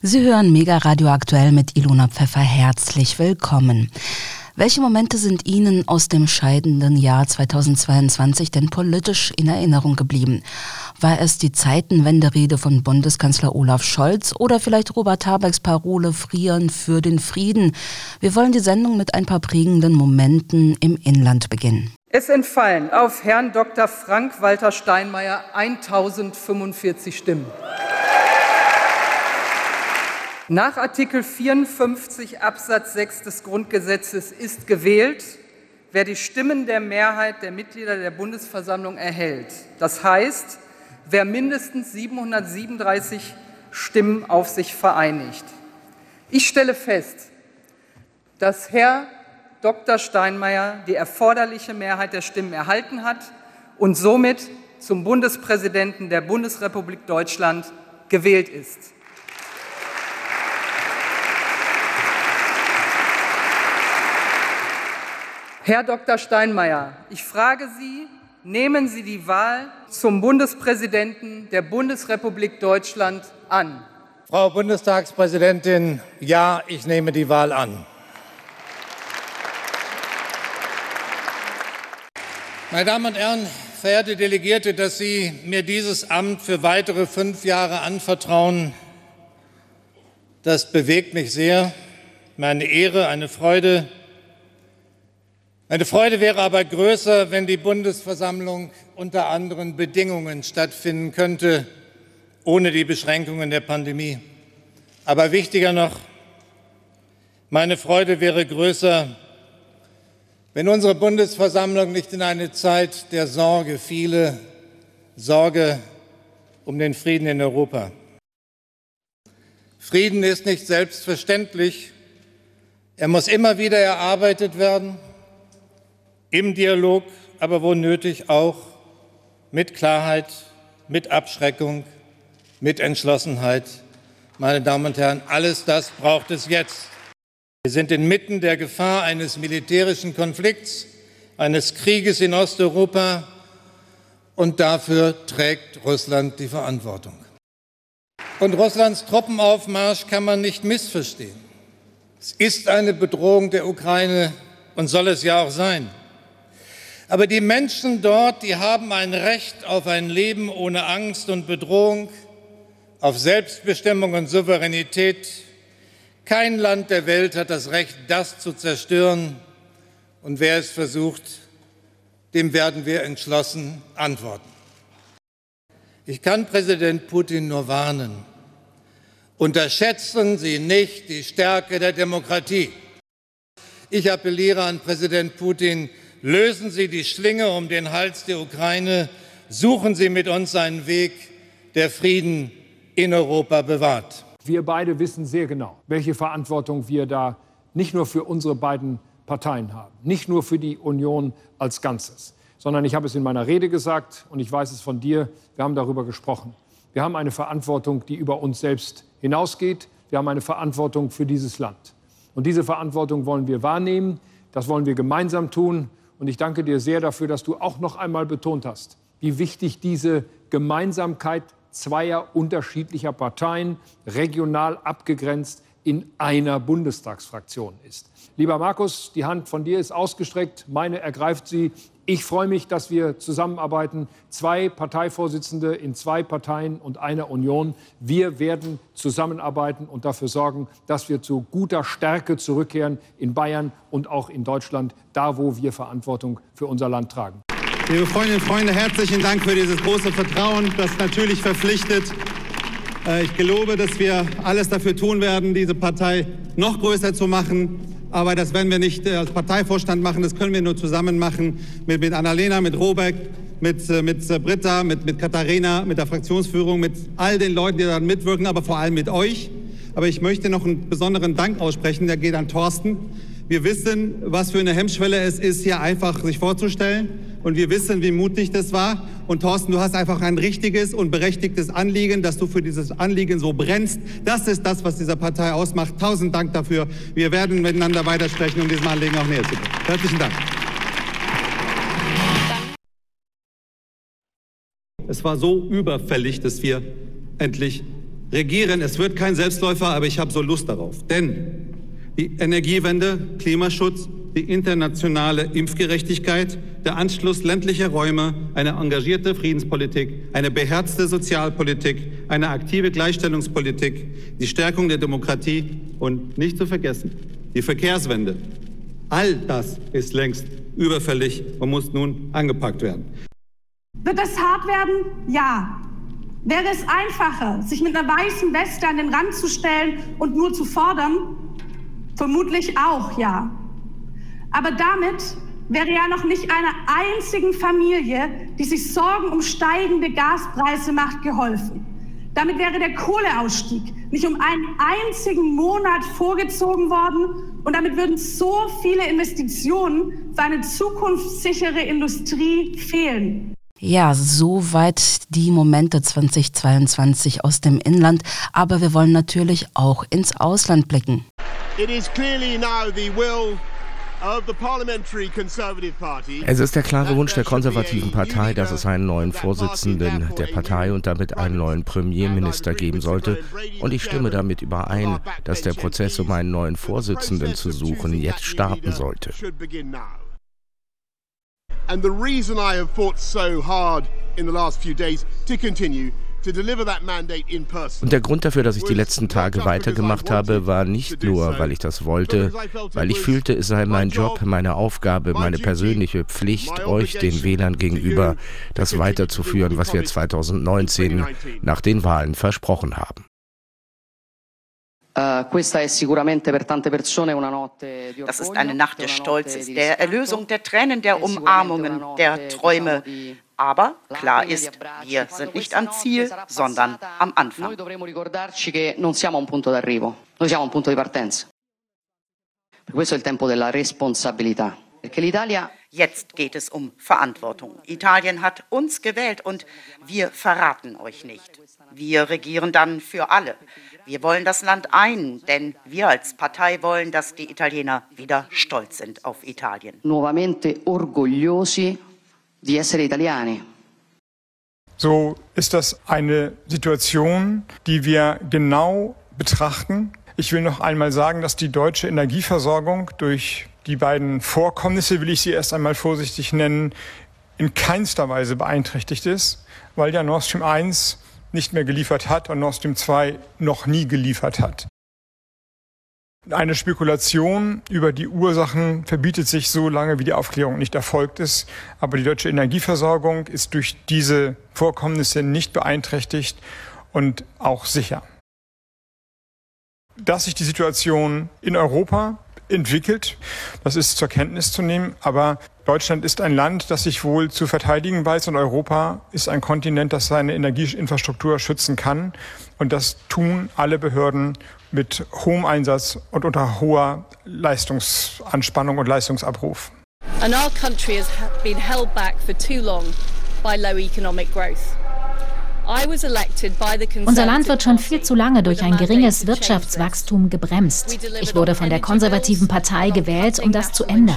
Sie hören Mega Radio aktuell mit Ilona Pfeffer. Herzlich willkommen. Welche Momente sind Ihnen aus dem scheidenden Jahr 2022 denn politisch in Erinnerung geblieben? War es die Zeitenwenderede von Bundeskanzler Olaf Scholz oder vielleicht Robert Habecks Parole Frieren für den Frieden? Wir wollen die Sendung mit ein paar prägenden Momenten im Inland beginnen. Es entfallen auf Herrn Dr. Frank-Walter Steinmeier 1045 Stimmen. Nach Artikel 54 Absatz 6 des Grundgesetzes ist gewählt, wer die Stimmen der Mehrheit der Mitglieder der Bundesversammlung erhält. Das heißt, wer mindestens 737 Stimmen auf sich vereinigt. Ich stelle fest, dass Herr Dr. Steinmeier die erforderliche Mehrheit der Stimmen erhalten hat und somit zum Bundespräsidenten der Bundesrepublik Deutschland gewählt ist. Herr Dr. Steinmeier, ich frage Sie, nehmen Sie die Wahl zum Bundespräsidenten der Bundesrepublik Deutschland an? Frau Bundestagspräsidentin, ja, ich nehme die Wahl an. Meine Damen und Herren, verehrte Delegierte, dass Sie mir dieses Amt für weitere fünf Jahre anvertrauen, das bewegt mich sehr. Meine Ehre, eine Freude, meine Freude wäre aber größer, wenn die Bundesversammlung unter anderen Bedingungen stattfinden könnte, ohne die Beschränkungen der Pandemie. Aber wichtiger noch, meine Freude wäre größer, wenn unsere Bundesversammlung nicht in eine Zeit der Sorge fiele, Sorge um den Frieden in Europa. Frieden ist nicht selbstverständlich. Er muss immer wieder erarbeitet werden im Dialog, aber wo nötig auch mit Klarheit, mit Abschreckung, mit Entschlossenheit. Meine Damen und Herren, alles das braucht es jetzt. Wir sind inmitten der Gefahr eines militärischen Konflikts, eines Krieges in Osteuropa und dafür trägt Russland die Verantwortung. Und Russlands Truppenaufmarsch kann man nicht missverstehen. Es ist eine Bedrohung der Ukraine und soll es ja auch sein. Aber die Menschen dort, die haben ein Recht auf ein Leben ohne Angst und Bedrohung, auf Selbstbestimmung und Souveränität. Kein Land der Welt hat das Recht, das zu zerstören. Und wer es versucht, dem werden wir entschlossen antworten. Ich kann Präsident Putin nur warnen. Unterschätzen Sie nicht die Stärke der Demokratie. Ich appelliere an Präsident Putin, Lösen Sie die Schlinge um den Hals der Ukraine. Suchen Sie mit uns einen Weg, der Frieden in Europa bewahrt. Wir beide wissen sehr genau, welche Verantwortung wir da nicht nur für unsere beiden Parteien haben, nicht nur für die Union als Ganzes, sondern ich habe es in meiner Rede gesagt und ich weiß es von dir, wir haben darüber gesprochen. Wir haben eine Verantwortung, die über uns selbst hinausgeht. Wir haben eine Verantwortung für dieses Land. Und diese Verantwortung wollen wir wahrnehmen. Das wollen wir gemeinsam tun. Und ich danke dir sehr dafür, dass du auch noch einmal betont hast, wie wichtig diese Gemeinsamkeit zweier unterschiedlicher Parteien, regional abgegrenzt, in einer Bundestagsfraktion ist. Lieber Markus, die Hand von dir ist ausgestreckt, meine ergreift sie. Ich freue mich, dass wir zusammenarbeiten. Zwei Parteivorsitzende in zwei Parteien und einer Union. Wir werden zusammenarbeiten und dafür sorgen, dass wir zu guter Stärke zurückkehren in Bayern und auch in Deutschland, da wo wir Verantwortung für unser Land tragen. Liebe Freundinnen und Freunde, herzlichen Dank für dieses große Vertrauen, das natürlich verpflichtet. Äh, ich gelobe, dass wir alles dafür tun werden, diese Partei noch größer zu machen aber das werden wir nicht äh, als Parteivorstand machen, das können wir nur zusammen machen mit, mit Annalena, mit Robeck, mit, äh, mit Britta, mit, mit Katharina, mit der Fraktionsführung, mit all den Leuten, die daran mitwirken, aber vor allem mit euch. Aber ich möchte noch einen besonderen Dank aussprechen, der geht an Thorsten. Wir wissen, was für eine Hemmschwelle es ist, hier einfach sich vorzustellen. Und wir wissen, wie mutig das war. Und Thorsten, du hast einfach ein richtiges und berechtigtes Anliegen, dass du für dieses Anliegen so brennst. Das ist das, was dieser Partei ausmacht. Tausend Dank dafür. Wir werden miteinander weitersprechen, um diesem Anliegen auch näher zu kommen. Herzlichen Dank. Es war so überfällig, dass wir endlich regieren. Es wird kein Selbstläufer, aber ich habe so Lust darauf. Denn die Energiewende, Klimaschutz, die internationale Impfgerechtigkeit, der Anschluss ländlicher Räume, eine engagierte Friedenspolitik, eine beherzte Sozialpolitik, eine aktive Gleichstellungspolitik, die Stärkung der Demokratie und nicht zu vergessen, die Verkehrswende. All das ist längst überfällig und muss nun angepackt werden. Wird es hart werden? Ja. Wäre es einfacher, sich mit einer weißen Weste an den Rand zu stellen und nur zu fordern? Vermutlich auch, ja. Aber damit wäre ja noch nicht einer einzigen Familie, die sich Sorgen um steigende Gaspreise macht, geholfen. Damit wäre der Kohleausstieg nicht um einen einzigen Monat vorgezogen worden und damit würden so viele Investitionen für eine zukunftssichere Industrie fehlen. Ja, soweit die Momente 2022 aus dem Inland, aber wir wollen natürlich auch ins Ausland blicken. It is clearly now the will es ist der klare Wunsch der konservativen Partei, dass es einen neuen Vorsitzenden der Partei und damit einen neuen Premierminister geben sollte. Und ich stimme damit überein, dass der Prozess, um einen neuen Vorsitzenden zu suchen, jetzt starten sollte. And the reason I have fought so hard in the last few days to continue und der Grund dafür, dass ich die letzten Tage weitergemacht habe, war nicht nur, weil ich das wollte, weil ich fühlte, es sei mein Job, meine Aufgabe, meine persönliche Pflicht, euch, den Wählern gegenüber, das weiterzuführen, was wir 2019 nach den Wahlen versprochen haben. Eh, das ist eine Nacht des Stolzes, der Erlösung, der Tränen, der Umarmungen, der Träume. Aber klar ist, wir sind nicht am Ziel, sondern am Anfang. Jetzt geht es um Verantwortung. Italien hat uns gewählt und wir verraten euch nicht. Wir regieren dann für alle. Wir wollen das Land ein, denn wir als Partei wollen, dass die Italiener wieder stolz sind auf Italien. Nuovamente orgogliosi di essere italiani. So ist das eine Situation, die wir genau betrachten. Ich will noch einmal sagen, dass die deutsche Energieversorgung durch die beiden Vorkommnisse, will ich sie erst einmal vorsichtig nennen, in keinster Weise beeinträchtigt ist, weil ja Nord Stream 1 nicht mehr geliefert hat und Nord Stream 2 noch nie geliefert hat. Eine Spekulation über die Ursachen verbietet sich so lange, wie die Aufklärung nicht erfolgt ist. Aber die deutsche Energieversorgung ist durch diese Vorkommnisse nicht beeinträchtigt und auch sicher. Dass sich die Situation in Europa entwickelt. Das ist zur Kenntnis zu nehmen. Aber Deutschland ist ein Land, das sich wohl zu verteidigen weiß und Europa ist ein Kontinent, das seine Energieinfrastruktur schützen kann. Und das tun alle Behörden mit hohem Einsatz und unter hoher Leistungsanspannung und Leistungsabruf. And our country has been held back for too long by low economic growth. Unser Land wird schon viel zu lange durch ein geringes Wirtschaftswachstum gebremst. Ich wurde von der konservativen Partei gewählt, um das zu ändern.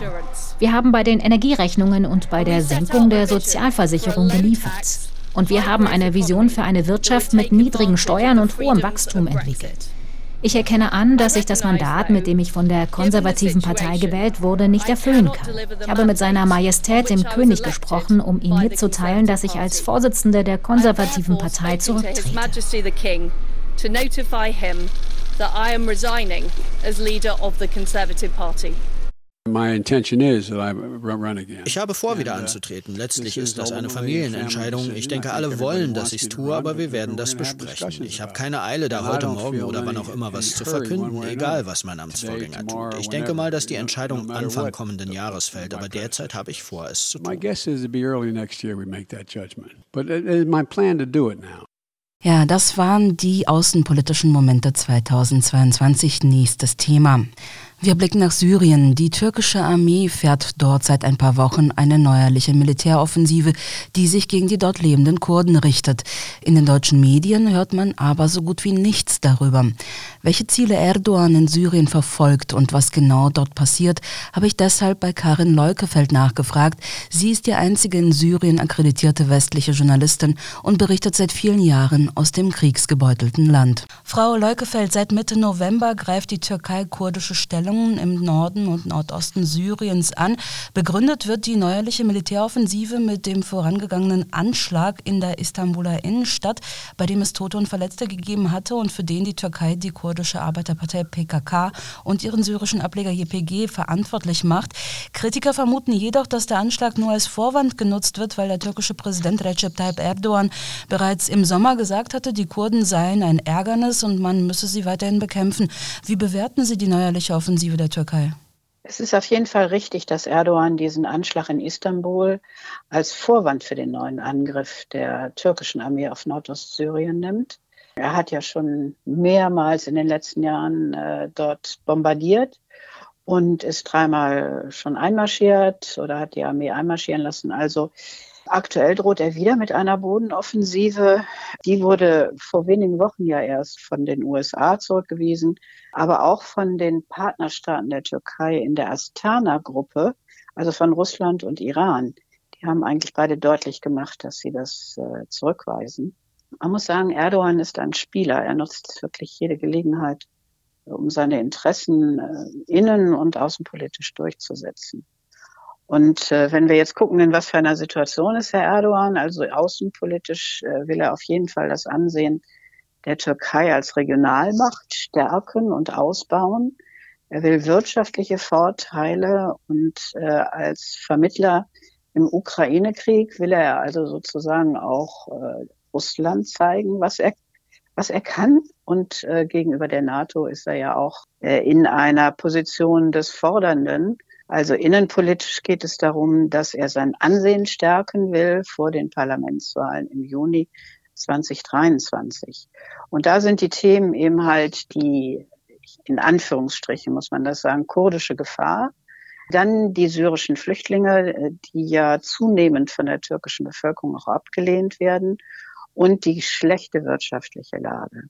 Wir haben bei den Energierechnungen und bei der Senkung der Sozialversicherung geliefert. Und wir haben eine Vision für eine Wirtschaft mit niedrigen Steuern und hohem Wachstum entwickelt. Ich erkenne an, dass ich das Mandat, mit dem ich von der konservativen Partei gewählt wurde, nicht erfüllen kann. Ich habe mit seiner Majestät dem König gesprochen, um ihm mitzuteilen, dass ich als Vorsitzende der konservativen Partei zurücktrete. That I am resigning as leader of the Conservative Party. Ich habe vor, wieder uh, anzutreten. Letztlich ist das eine Familienentscheidung. Ich denke, alle wollen, dass ich es tue, aber wir werden das besprechen. Ich habe keine Eile, da heute Morgen oder wann auch immer was zu verkünden, egal was mein Amtsvorgänger tut. Ich denke mal, dass die Entscheidung Anfang kommenden Jahres fällt, aber derzeit habe ich vor, es zu tun. Ja, das waren die außenpolitischen Momente 2022. Nächstes Thema. Wir blicken nach Syrien. Die türkische Armee fährt dort seit ein paar Wochen eine neuerliche Militäroffensive, die sich gegen die dort lebenden Kurden richtet. In den deutschen Medien hört man aber so gut wie nichts darüber. Welche Ziele Erdogan in Syrien verfolgt und was genau dort passiert, habe ich deshalb bei Karin Leukefeld nachgefragt. Sie ist die einzige in Syrien akkreditierte westliche Journalistin und berichtet seit vielen Jahren aus dem kriegsgebeutelten Land. Frau Leukefeld, seit Mitte November greift die Türkei kurdische Stellung Stellungen im Norden und Nordosten Syriens an. Begründet wird die neuerliche Militäroffensive mit dem vorangegangenen Anschlag in der Istanbuler Innenstadt, bei dem es Tote und Verletzte gegeben hatte und für den die Türkei die kurdische Arbeiterpartei PKK und ihren syrischen Ableger JPG verantwortlich macht. Kritiker vermuten jedoch, dass der Anschlag nur als Vorwand genutzt wird, weil der türkische Präsident Recep Tayyip Erdogan bereits im Sommer gesagt hatte, die Kurden seien ein Ärgernis und man müsse sie weiterhin bekämpfen. Wie bewerten Sie die neuerliche Offensive? Offensive der Türkei? Es ist auf jeden Fall richtig, dass Erdogan diesen Anschlag in Istanbul als Vorwand für den neuen Angriff der türkischen Armee auf Nordostsyrien nimmt. Er hat ja schon mehrmals in den letzten Jahren äh, dort bombardiert und ist dreimal schon einmarschiert oder hat die Armee einmarschieren lassen. Also Aktuell droht er wieder mit einer Bodenoffensive. Die wurde vor wenigen Wochen ja erst von den USA zurückgewiesen, aber auch von den Partnerstaaten der Türkei in der Astana-Gruppe, also von Russland und Iran. Die haben eigentlich beide deutlich gemacht, dass sie das äh, zurückweisen. Man muss sagen, Erdogan ist ein Spieler. Er nutzt wirklich jede Gelegenheit, um seine Interessen äh, innen- und außenpolitisch durchzusetzen. Und äh, wenn wir jetzt gucken, in was für einer Situation ist Herr Erdogan, also außenpolitisch äh, will er auf jeden Fall das Ansehen der Türkei als Regionalmacht stärken und ausbauen. Er will wirtschaftliche Vorteile und äh, als Vermittler im Ukraine-Krieg will er also sozusagen auch äh, Russland zeigen, was er was er kann. Und äh, gegenüber der NATO ist er ja auch äh, in einer Position des Fordernden. Also innenpolitisch geht es darum, dass er sein Ansehen stärken will vor den Parlamentswahlen im Juni 2023. Und da sind die Themen eben halt die, in Anführungsstrichen muss man das sagen, kurdische Gefahr. Dann die syrischen Flüchtlinge, die ja zunehmend von der türkischen Bevölkerung auch abgelehnt werden. Und die schlechte wirtschaftliche Lage.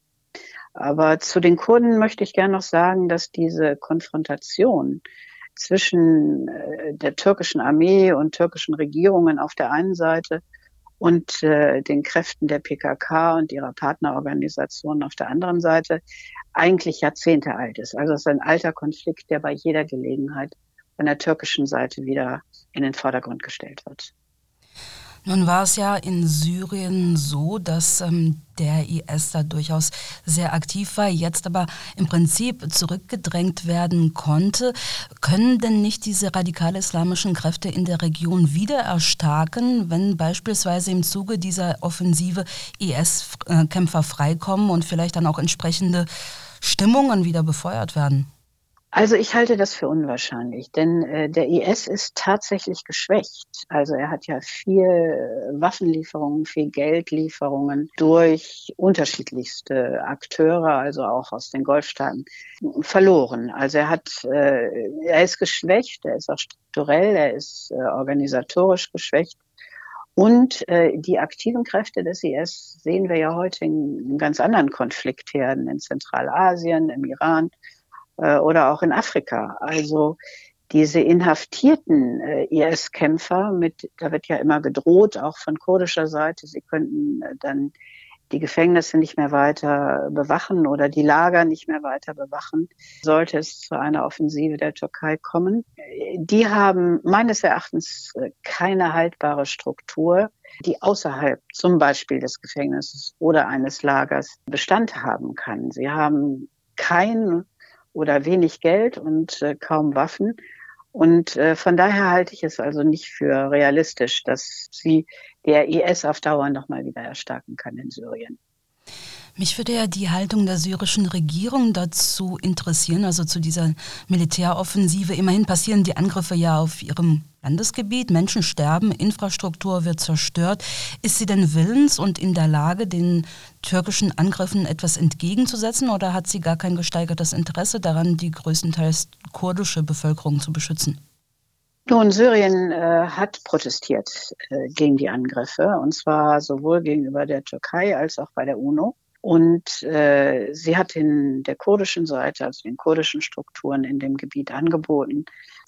Aber zu den Kurden möchte ich gerne noch sagen, dass diese Konfrontation zwischen äh, der türkischen Armee und türkischen Regierungen auf der einen Seite und äh, den Kräften der PKK und ihrer Partnerorganisationen auf der anderen Seite eigentlich Jahrzehnte alt ist. Also es ist ein alter Konflikt, der bei jeder Gelegenheit von der türkischen Seite wieder in den Vordergrund gestellt wird. Nun war es ja in Syrien so, dass ähm, der IS da durchaus sehr aktiv war, jetzt aber im Prinzip zurückgedrängt werden konnte. Können denn nicht diese radikal-islamischen Kräfte in der Region wieder erstarken, wenn beispielsweise im Zuge dieser Offensive IS-Kämpfer freikommen und vielleicht dann auch entsprechende Stimmungen wieder befeuert werden? Also ich halte das für unwahrscheinlich, denn äh, der IS ist tatsächlich geschwächt. Also er hat ja viel Waffenlieferungen, viel Geldlieferungen durch unterschiedlichste Akteure, also auch aus den Golfstaaten, verloren. Also er hat, äh, er ist geschwächt, er ist auch strukturell, er ist äh, organisatorisch geschwächt. Und äh, die aktiven Kräfte des IS sehen wir ja heute in, in ganz anderen Konfliktherden in Zentralasien, im Iran äh, oder auch in Afrika. Also diese inhaftierten äh, IS-Kämpfer, mit, da wird ja immer gedroht, auch von kurdischer Seite, sie könnten äh, dann die Gefängnisse nicht mehr weiter bewachen oder die Lager nicht mehr weiter bewachen, sollte es zu einer Offensive der Türkei kommen. Die haben meines Erachtens äh, keine haltbare Struktur, die außerhalb zum Beispiel des Gefängnisses oder eines Lagers Bestand haben kann. Sie haben kein oder wenig Geld und äh, kaum Waffen. Und äh, von daher halte ich es also nicht für realistisch, dass sie der IS auf Dauer nochmal wieder erstarken kann in Syrien. Mich würde ja die Haltung der syrischen Regierung dazu interessieren, also zu dieser Militäroffensive. Immerhin passieren die Angriffe ja auf ihrem Landesgebiet, Menschen sterben, Infrastruktur wird zerstört. Ist sie denn willens und in der Lage, den türkischen Angriffen etwas entgegenzusetzen oder hat sie gar kein gesteigertes Interesse daran, die größtenteils kurdische Bevölkerung zu beschützen? Nun, Syrien äh, hat protestiert äh, gegen die Angriffe und zwar sowohl gegenüber der Türkei als auch bei der UNO. Und äh, sie hat in der kurdischen Seite, also den kurdischen Strukturen in dem Gebiet angeboten,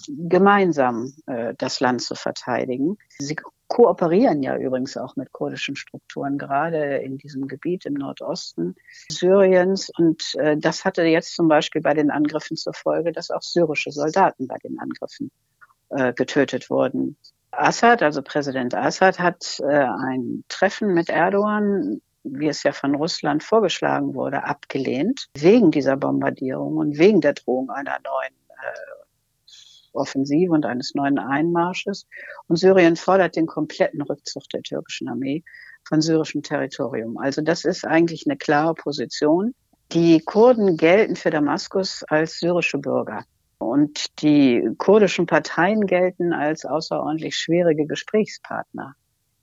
gemeinsam äh, das Land zu verteidigen. Sie kooperieren ja übrigens auch mit kurdischen Strukturen, gerade in diesem Gebiet im Nordosten Syriens. Und äh, das hatte jetzt zum Beispiel bei den Angriffen zur Folge, dass auch syrische Soldaten bei den Angriffen äh, getötet wurden. Assad, also Präsident Assad, hat äh, ein Treffen mit Erdogan wie es ja von Russland vorgeschlagen wurde, abgelehnt, wegen dieser Bombardierung und wegen der Drohung einer neuen äh, Offensive und eines neuen Einmarsches. Und Syrien fordert den kompletten Rückzug der türkischen Armee von syrischem Territorium. Also das ist eigentlich eine klare Position. Die Kurden gelten für Damaskus als syrische Bürger. Und die kurdischen Parteien gelten als außerordentlich schwierige Gesprächspartner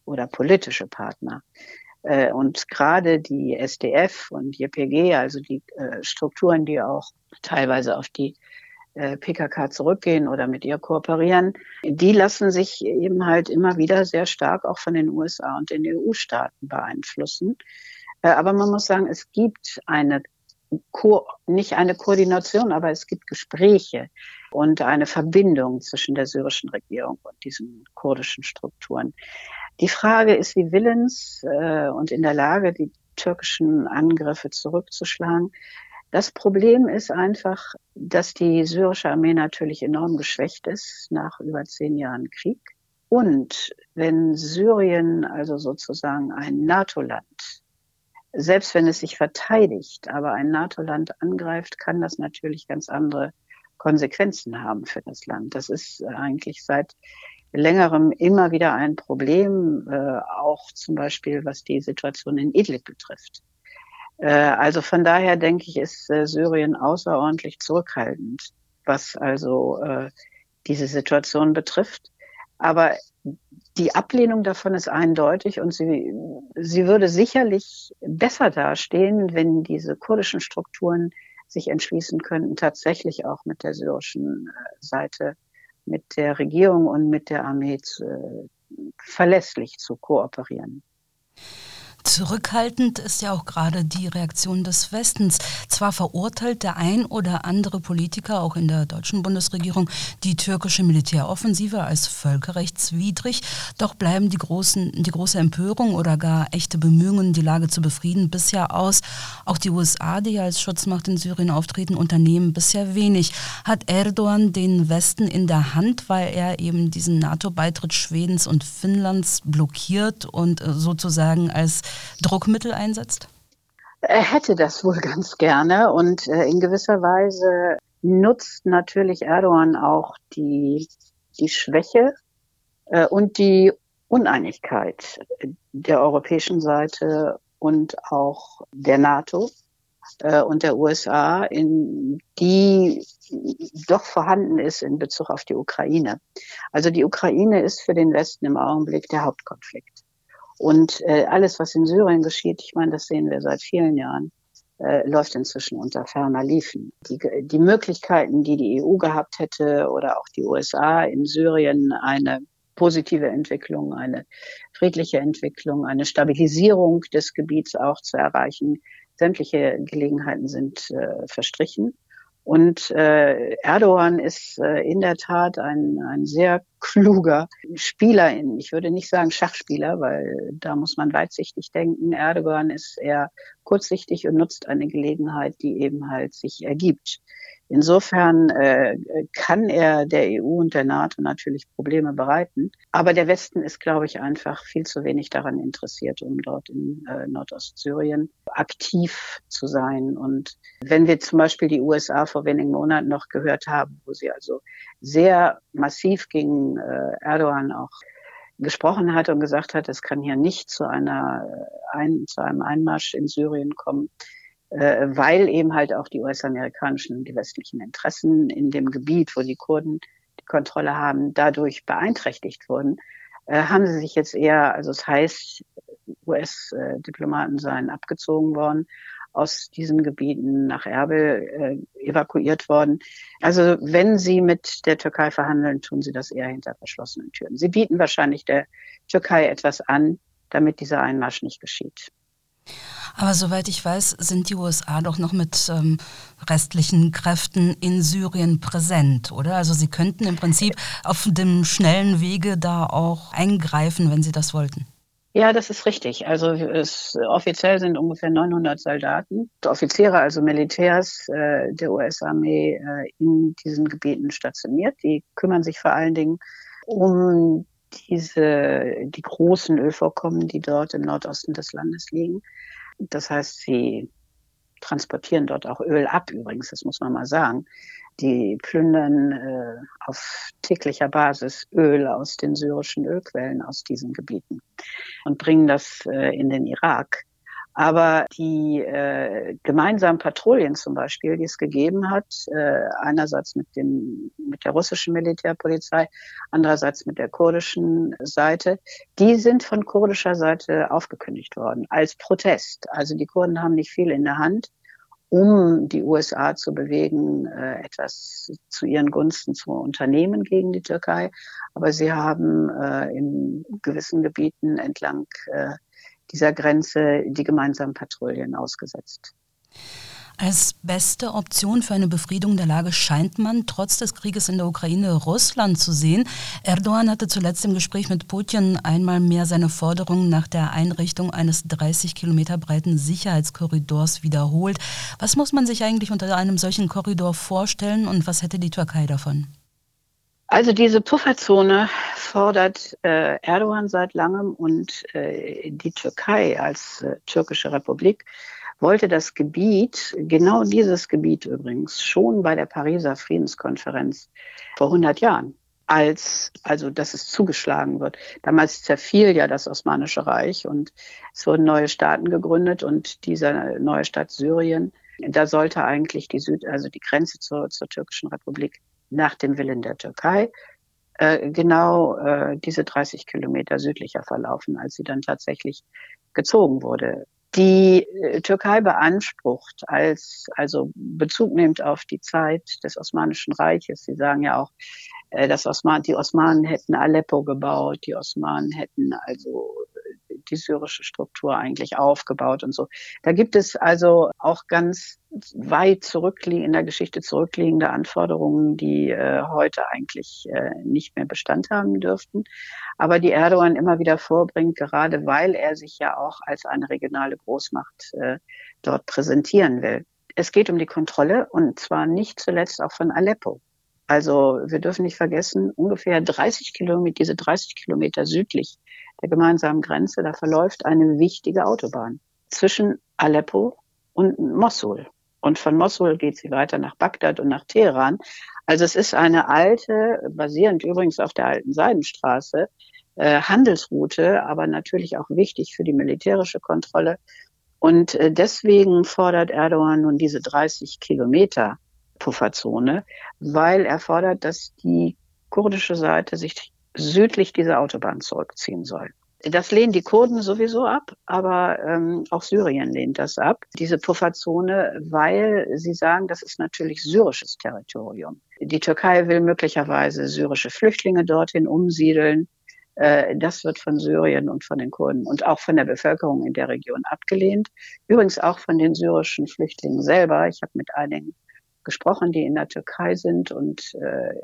oder politische Partner. Äh, und gerade die SDF und JPG, also die äh, Strukturen, die auch teilweise auf die äh, PKK zurückgehen oder mit ihr kooperieren, die lassen sich eben halt immer wieder sehr stark auch von den USA und den EU-Staaten beeinflussen. Aber man muss sagen, es gibt eine Ko nicht eine Koordination, aber es gibt Gespräche und eine Verbindung zwischen der syrischen Regierung und diesen kurdischen Strukturen. Die Frage ist sie willens äh, und in der Lage, die türkischen Angriffe zurückzuschlagen. Das Problem ist einfach, dass die syrische Armee natürlich enorm geschwächt ist nach über zehn Jahren Krieg. Und wenn Syrien also sozusagen ein NATO-Land, selbst wenn es sich verteidigt, aber ein NATO-Land angreift, kann das natürlich ganz andere Konsequenzen haben für das Land. Das ist eigentlich seit längerem immer wieder ein Problem, äh, auch zum Beispiel was die Situation in Idlib betrifft. Äh, also von daher denke ich, ist äh, Syrien außerordentlich zurückhaltend, was also äh, diese Situation betrifft. Aber die Ablehnung davon ist eindeutig und sie, sie würde sicherlich besser dastehen, wenn diese kurdischen Strukturen sich entschließen könnten, tatsächlich auch mit der syrischen äh, Seite mit der Regierung und mit der Armee zu, verlässlich zu kooperieren. Zurückhaltend ist ja auch gerade die Reaktion des Westens. Zwar verurteilt der ein oder andere Politiker, auch in der deutschen Bundesregierung, die türkische Militäroffensive als völkerrechtswidrig, doch bleiben die, großen, die große Empörung oder gar echte Bemühungen, die Lage zu befrieden, bisher aus. Auch die USA, die als Schutzmacht in Syrien auftreten, unternehmen bisher wenig. Hat Erdogan den Westen in der Hand, weil er eben diesen NATO-Beitritt Schwedens und Finnlands blockiert und äh, sozusagen als Druckmittel einsetzt? Er hätte das wohl ganz gerne und äh, in gewisser Weise nutzt natürlich Erdogan auch die, die Schwäche äh, und die Uneinigkeit der europäischen Seite und auch der NATO äh, und der USA, in die doch vorhanden ist in Bezug auf die Ukraine. Also die Ukraine ist für den Westen im Augenblick der Hauptkonflikt. Und äh, alles, was in Syrien geschieht, ich meine, das sehen wir seit vielen Jahren, äh, läuft inzwischen unter ferner Liefen. Die, die Möglichkeiten, die die EU gehabt hätte oder auch die USA in Syrien, eine positive Entwicklung, eine friedliche Entwicklung, eine Stabilisierung des Gebiets auch zu erreichen. Sämtliche Gelegenheiten sind äh, verstrichen. Und äh, Erdogan ist äh, in der Tat ein, ein sehr kluger Spieler. In, ich würde nicht sagen Schachspieler, weil da muss man weitsichtig denken. Erdogan ist eher kurzsichtig und nutzt eine Gelegenheit, die eben halt sich ergibt. Insofern äh, kann er der EU und der NATO natürlich Probleme bereiten. Aber der Westen ist, glaube ich, einfach viel zu wenig daran interessiert, um dort in äh, Nordostsyrien aktiv zu sein. Und wenn wir zum Beispiel die USA vor wenigen Monaten noch gehört haben, wo sie also sehr massiv gegen äh, Erdogan auch gesprochen hat und gesagt hat, es kann hier nicht zu einer ein, zu einem Einmarsch in Syrien kommen, äh, weil eben halt auch die US-amerikanischen und die westlichen Interessen in dem Gebiet, wo die Kurden die Kontrolle haben, dadurch beeinträchtigt wurden, äh, haben sie sich jetzt eher, also es heißt, US-Diplomaten seien abgezogen worden, aus diesen Gebieten nach Erbil äh, evakuiert worden. Also wenn Sie mit der Türkei verhandeln, tun Sie das eher hinter verschlossenen Türen. Sie bieten wahrscheinlich der Türkei etwas an, damit dieser Einmarsch nicht geschieht. Aber soweit ich weiß, sind die USA doch noch mit ähm, restlichen Kräften in Syrien präsent, oder? Also sie könnten im Prinzip auf dem schnellen Wege da auch eingreifen, wenn sie das wollten. Ja, das ist richtig. Also es, offiziell sind ungefähr 900 Soldaten, Offiziere, also Militärs äh, der US-Armee äh, in diesen Gebieten stationiert. Die kümmern sich vor allen Dingen um diese, die großen Ölvorkommen, die dort im Nordosten des Landes liegen. Das heißt, sie transportieren dort auch Öl ab übrigens, das muss man mal sagen. Die plündern äh, auf täglicher Basis Öl aus den syrischen Ölquellen aus diesen Gebieten und bringen das äh, in den Irak. Aber die äh, gemeinsamen Patrouillen zum Beispiel, die es gegeben hat, äh, einerseits mit, den, mit der russischen Militärpolizei, andererseits mit der kurdischen Seite, die sind von kurdischer Seite aufgekündigt worden als Protest. Also die Kurden haben nicht viel in der Hand um die USA zu bewegen, äh, etwas zu ihren Gunsten zu unternehmen gegen die Türkei. Aber sie haben äh, in gewissen Gebieten entlang äh, dieser Grenze die gemeinsamen Patrouillen ausgesetzt. Als beste Option für eine Befriedung der Lage scheint man trotz des Krieges in der Ukraine Russland zu sehen. Erdogan hatte zuletzt im Gespräch mit Putin einmal mehr seine Forderung nach der Einrichtung eines 30 Kilometer breiten Sicherheitskorridors wiederholt. Was muss man sich eigentlich unter einem solchen Korridor vorstellen und was hätte die Türkei davon? Also diese Pufferzone fordert äh, Erdogan seit langem und äh, die Türkei als äh, türkische Republik wollte das Gebiet, genau dieses Gebiet übrigens, schon bei der Pariser Friedenskonferenz vor 100 Jahren, als, also, dass es zugeschlagen wird. Damals zerfiel ja das Osmanische Reich und es wurden neue Staaten gegründet und dieser neue Staat Syrien, da sollte eigentlich die Süd, also die Grenze zur, zur türkischen Republik nach dem Willen der Türkei äh, genau äh, diese 30 Kilometer südlicher verlaufen, als sie dann tatsächlich gezogen wurde die äh, Türkei beansprucht als, also Bezug nimmt auf die Zeit des Osmanischen Reiches. Sie sagen ja auch, äh, dass Osman, die Osmanen hätten Aleppo gebaut, die Osmanen hätten also die syrische Struktur eigentlich aufgebaut und so. Da gibt es also auch ganz weit zurückliegend in der Geschichte zurückliegende Anforderungen, die äh, heute eigentlich äh, nicht mehr Bestand haben dürften, aber die Erdogan immer wieder vorbringt, gerade weil er sich ja auch als eine regionale Großmacht äh, dort präsentieren will. Es geht um die Kontrolle und zwar nicht zuletzt auch von Aleppo. Also wir dürfen nicht vergessen, ungefähr 30 Kilometer, diese 30 Kilometer südlich der gemeinsamen Grenze, da verläuft eine wichtige Autobahn zwischen Aleppo und Mosul. Und von Mosul geht sie weiter nach Bagdad und nach Teheran. Also es ist eine alte, basierend übrigens auf der alten Seidenstraße, äh, Handelsroute, aber natürlich auch wichtig für die militärische Kontrolle. Und äh, deswegen fordert Erdogan nun diese 30 Kilometer Pufferzone, weil er fordert, dass die kurdische Seite sich südlich dieser Autobahn zurückziehen soll. Das lehnen die Kurden sowieso ab, aber ähm, auch Syrien lehnt das ab, diese Pufferzone, weil sie sagen, das ist natürlich syrisches Territorium. Die Türkei will möglicherweise syrische Flüchtlinge dorthin umsiedeln. Äh, das wird von Syrien und von den Kurden und auch von der Bevölkerung in der Region abgelehnt. Übrigens auch von den syrischen Flüchtlingen selber. Ich habe mit einigen gesprochen, die in der Türkei sind und äh,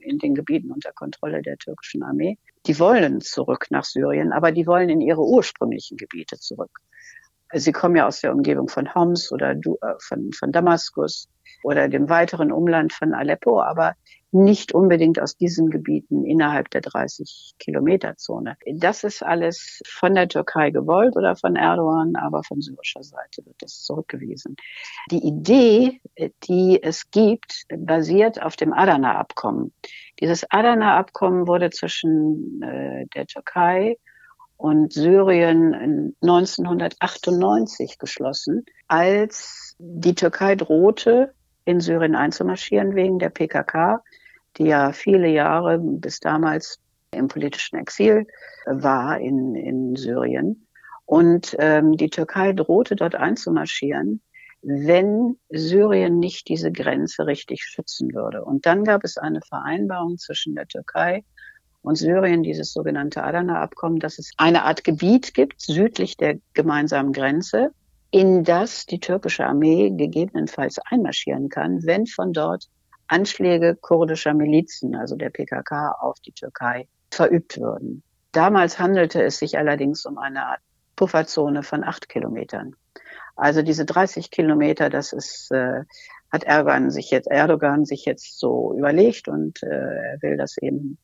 in den Gebieten unter Kontrolle der türkischen Armee. Die wollen zurück nach Syrien, aber die wollen in ihre ursprünglichen Gebiete zurück. Sie kommen ja aus der Umgebung von Homs oder äh, von, von Damaskus oder dem weiteren Umland von Aleppo, aber nicht unbedingt aus diesen Gebieten innerhalb der 30 Kilometer Zone. Das ist alles von der Türkei gewollt oder von Erdogan, aber von syrischer Seite wird das zurückgewiesen. Die Idee, die es gibt, basiert auf dem Adana-Abkommen. Dieses Adana-Abkommen wurde zwischen äh, der Türkei und Syrien 1998 geschlossen, als die Türkei drohte, in Syrien einzumarschieren wegen der PKK, die ja viele Jahre bis damals im politischen Exil war in, in Syrien. Und ähm, die Türkei drohte dort einzumarschieren, wenn Syrien nicht diese Grenze richtig schützen würde. Und dann gab es eine Vereinbarung zwischen der Türkei und Syrien, dieses sogenannte Adana-Abkommen, dass es eine Art Gebiet gibt südlich der gemeinsamen Grenze, in das die türkische Armee gegebenenfalls einmarschieren kann, wenn von dort Anschläge kurdischer Milizen, also der PKK, auf die Türkei verübt würden. Damals handelte es sich allerdings um eine Art Pufferzone von acht Kilometern. Also diese 30 Kilometer, das ist, äh, hat Erdogan sich jetzt, Erdogan sich jetzt so überlegt und äh, er will das eben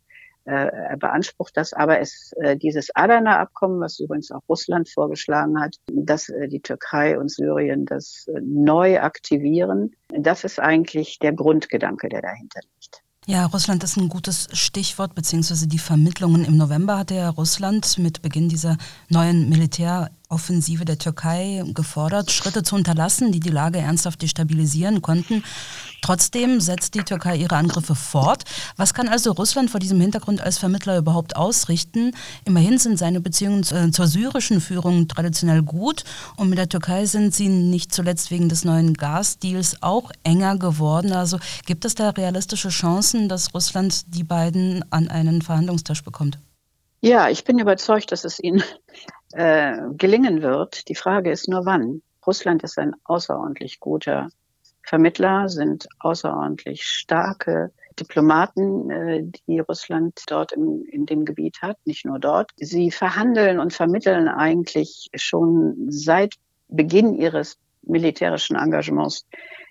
äh, beansprucht das, aber es, äh, dieses Adana-Abkommen, was übrigens auch Russland vorgeschlagen hat, dass äh, die Türkei und Syrien das neu aktivieren, das ist eigentlich der Grundgedanke, der dahinter liegt. Ja, Russland ist ein gutes Stichwort, beziehungsweise die Vermittlungen. Im November hatte ja Russland mit Beginn dieser neuen Militäroffensive der Türkei gefordert, Schritte zu unterlassen, die die Lage ernsthaft destabilisieren konnten. Trotzdem setzt die Türkei ihre Angriffe fort. Was kann also Russland vor diesem Hintergrund als Vermittler überhaupt ausrichten? Immerhin sind seine Beziehungen zur syrischen Führung traditionell gut und mit der Türkei sind sie nicht zuletzt wegen des neuen Gasdeals auch enger geworden. Also gibt es da realistische Chancen, dass Russland die beiden an einen Verhandlungstisch bekommt? Ja, ich bin überzeugt, dass es ihnen äh, gelingen wird. Die Frage ist nur wann. Russland ist ein außerordentlich guter Vermittler sind außerordentlich starke Diplomaten, äh, die Russland dort im, in dem Gebiet hat, nicht nur dort. Sie verhandeln und vermitteln eigentlich schon seit Beginn ihres militärischen Engagements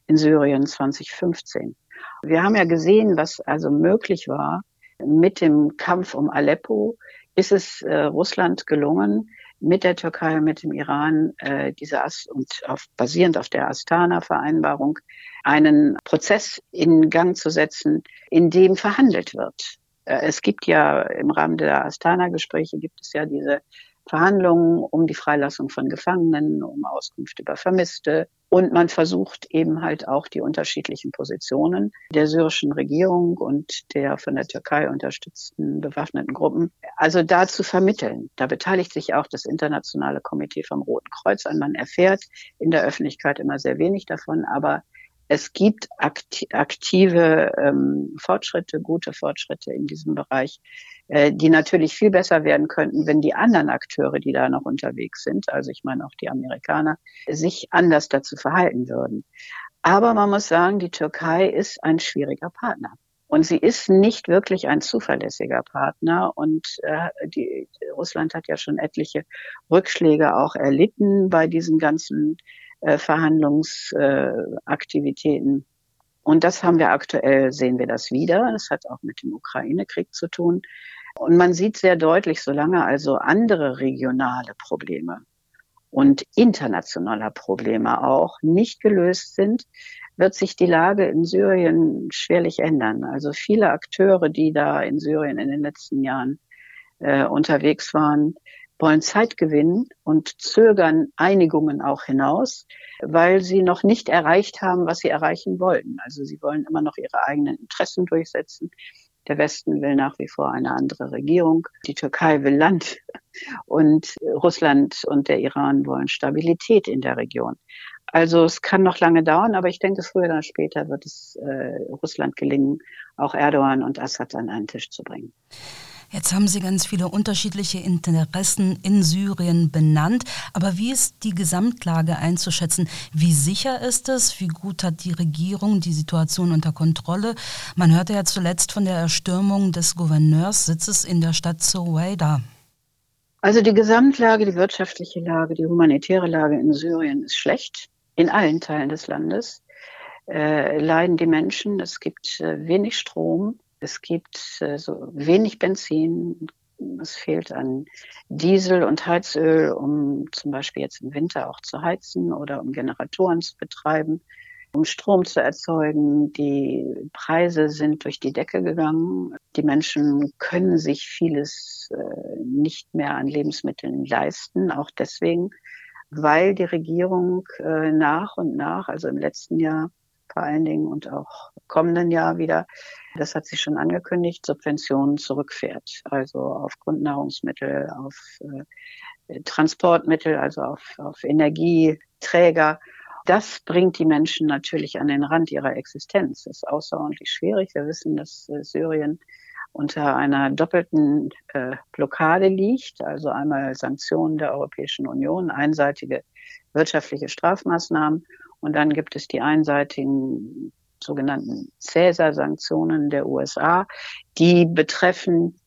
in Syrien 2015. Wir haben ja gesehen, was also möglich war. Mit dem Kampf um Aleppo ist es äh, Russland gelungen, mit der Türkei, mit dem Iran, äh, diese As und auf, basierend auf der Astana-Vereinbarung einen Prozess in Gang zu setzen, in dem verhandelt wird. Äh, es gibt ja im Rahmen der Astana-Gespräche gibt es ja diese Verhandlungen um die Freilassung von Gefangenen, um Auskunft über Vermisste. Und man versucht eben halt auch die unterschiedlichen Positionen der syrischen Regierung und der von der Türkei unterstützten bewaffneten Gruppen, also da zu vermitteln. Da beteiligt sich auch das Internationale Komitee vom Roten Kreuz an. Man erfährt in der Öffentlichkeit immer sehr wenig davon, aber es gibt aktive ähm, Fortschritte, gute Fortschritte in diesem Bereich, äh, die natürlich viel besser werden könnten, wenn die anderen Akteure, die da noch unterwegs sind, also ich meine auch die Amerikaner, sich anders dazu verhalten würden. Aber man muss sagen, die Türkei ist ein schwieriger Partner. Und sie ist nicht wirklich ein zuverlässiger Partner. Und äh, die, Russland hat ja schon etliche Rückschläge auch erlitten bei diesen ganzen äh, Verhandlungsaktivitäten. Und das haben wir aktuell, sehen wir das wieder. Das hat auch mit dem Ukraine-Krieg zu tun. Und man sieht sehr deutlich, solange also andere regionale Probleme und internationaler Probleme auch nicht gelöst sind, wird sich die Lage in Syrien schwerlich ändern. Also viele Akteure, die da in Syrien in den letzten Jahren äh, unterwegs waren, wollen Zeit gewinnen und zögern Einigungen auch hinaus, weil sie noch nicht erreicht haben, was sie erreichen wollten. Also sie wollen immer noch ihre eigenen Interessen durchsetzen. Der Westen will nach wie vor eine andere Regierung. Die Türkei will Land und Russland und der Iran wollen Stabilität in der Region. Also es kann noch lange dauern, aber ich denke, früher oder später wird es äh, Russland gelingen, auch Erdogan und Assad an einen Tisch zu bringen. Jetzt haben Sie ganz viele unterschiedliche Interessen in Syrien benannt. Aber wie ist die Gesamtlage einzuschätzen? Wie sicher ist es? Wie gut hat die Regierung die Situation unter Kontrolle? Man hörte ja zuletzt von der Erstürmung des Gouverneurssitzes in der Stadt Soweida. Also die Gesamtlage, die wirtschaftliche Lage, die humanitäre Lage in Syrien ist schlecht, in allen Teilen des Landes. Äh, leiden die Menschen, es gibt äh, wenig Strom, es gibt äh, so wenig Benzin, es fehlt an Diesel und Heizöl, um zum Beispiel jetzt im Winter auch zu heizen oder um Generatoren zu betreiben um Strom zu erzeugen. Die Preise sind durch die Decke gegangen. Die Menschen können sich vieles äh, nicht mehr an Lebensmitteln leisten, auch deswegen, weil die Regierung äh, nach und nach, also im letzten Jahr vor allen Dingen und auch kommenden Jahr wieder, das hat sich schon angekündigt, Subventionen zurückfährt. Also auf Grundnahrungsmittel, auf äh, Transportmittel, also auf, auf Energieträger das bringt die Menschen natürlich an den Rand ihrer Existenz. Das ist außerordentlich schwierig. Wir wissen, dass äh, Syrien unter einer doppelten äh, Blockade liegt, also einmal Sanktionen der Europäischen Union, einseitige wirtschaftliche Strafmaßnahmen und dann gibt es die einseitigen sogenannten Cäsar-Sanktionen der USA, die betreffen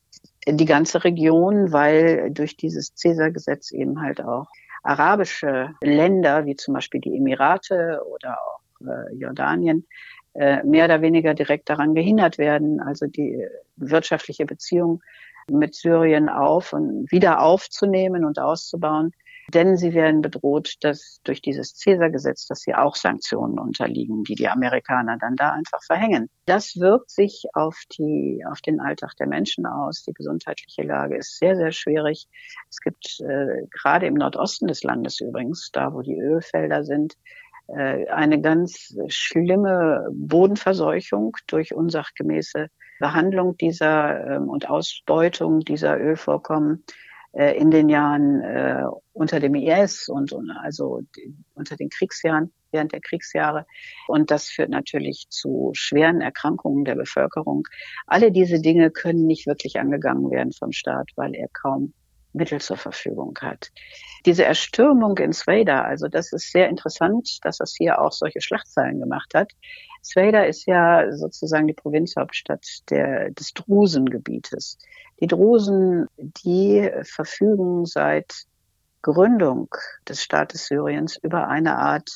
die ganze Region, weil durch dieses Cäsar-Gesetz eben halt auch arabische Länder, wie zum Beispiel die Emirate oder auch äh, Jordanien, äh, mehr oder weniger direkt daran gehindert werden, also die wirtschaftliche Beziehung mit Syrien auf und wieder aufzunehmen und auszubauen denn sie werden bedroht, dass durch dieses Cäsar-Gesetz, dass sie auch Sanktionen unterliegen, die die Amerikaner dann da einfach verhängen. Das wirkt sich auf die, auf den Alltag der Menschen aus. Die gesundheitliche Lage ist sehr, sehr schwierig. Es gibt äh, gerade im Nordosten des Landes übrigens, da wo die Ölfelder sind, äh, eine ganz schlimme Bodenverseuchung durch unsachgemäße Behandlung dieser ähm, und Ausbeutung dieser Ölvorkommen äh, in den Jahren äh, unter dem IS und, und also die, unter den Kriegsjahren, während der Kriegsjahre. Und das führt natürlich zu schweren Erkrankungen der Bevölkerung. Alle diese Dinge können nicht wirklich angegangen werden vom Staat, weil er kaum Mittel zur Verfügung hat. Diese Erstürmung in Sveda, also das ist sehr interessant, dass das hier auch solche Schlachtzeilen gemacht hat. Sveda ist ja sozusagen die Provinzhauptstadt der, des Drusengebietes. Die Drusen, die verfügen seit Gründung des Staates Syriens über eine Art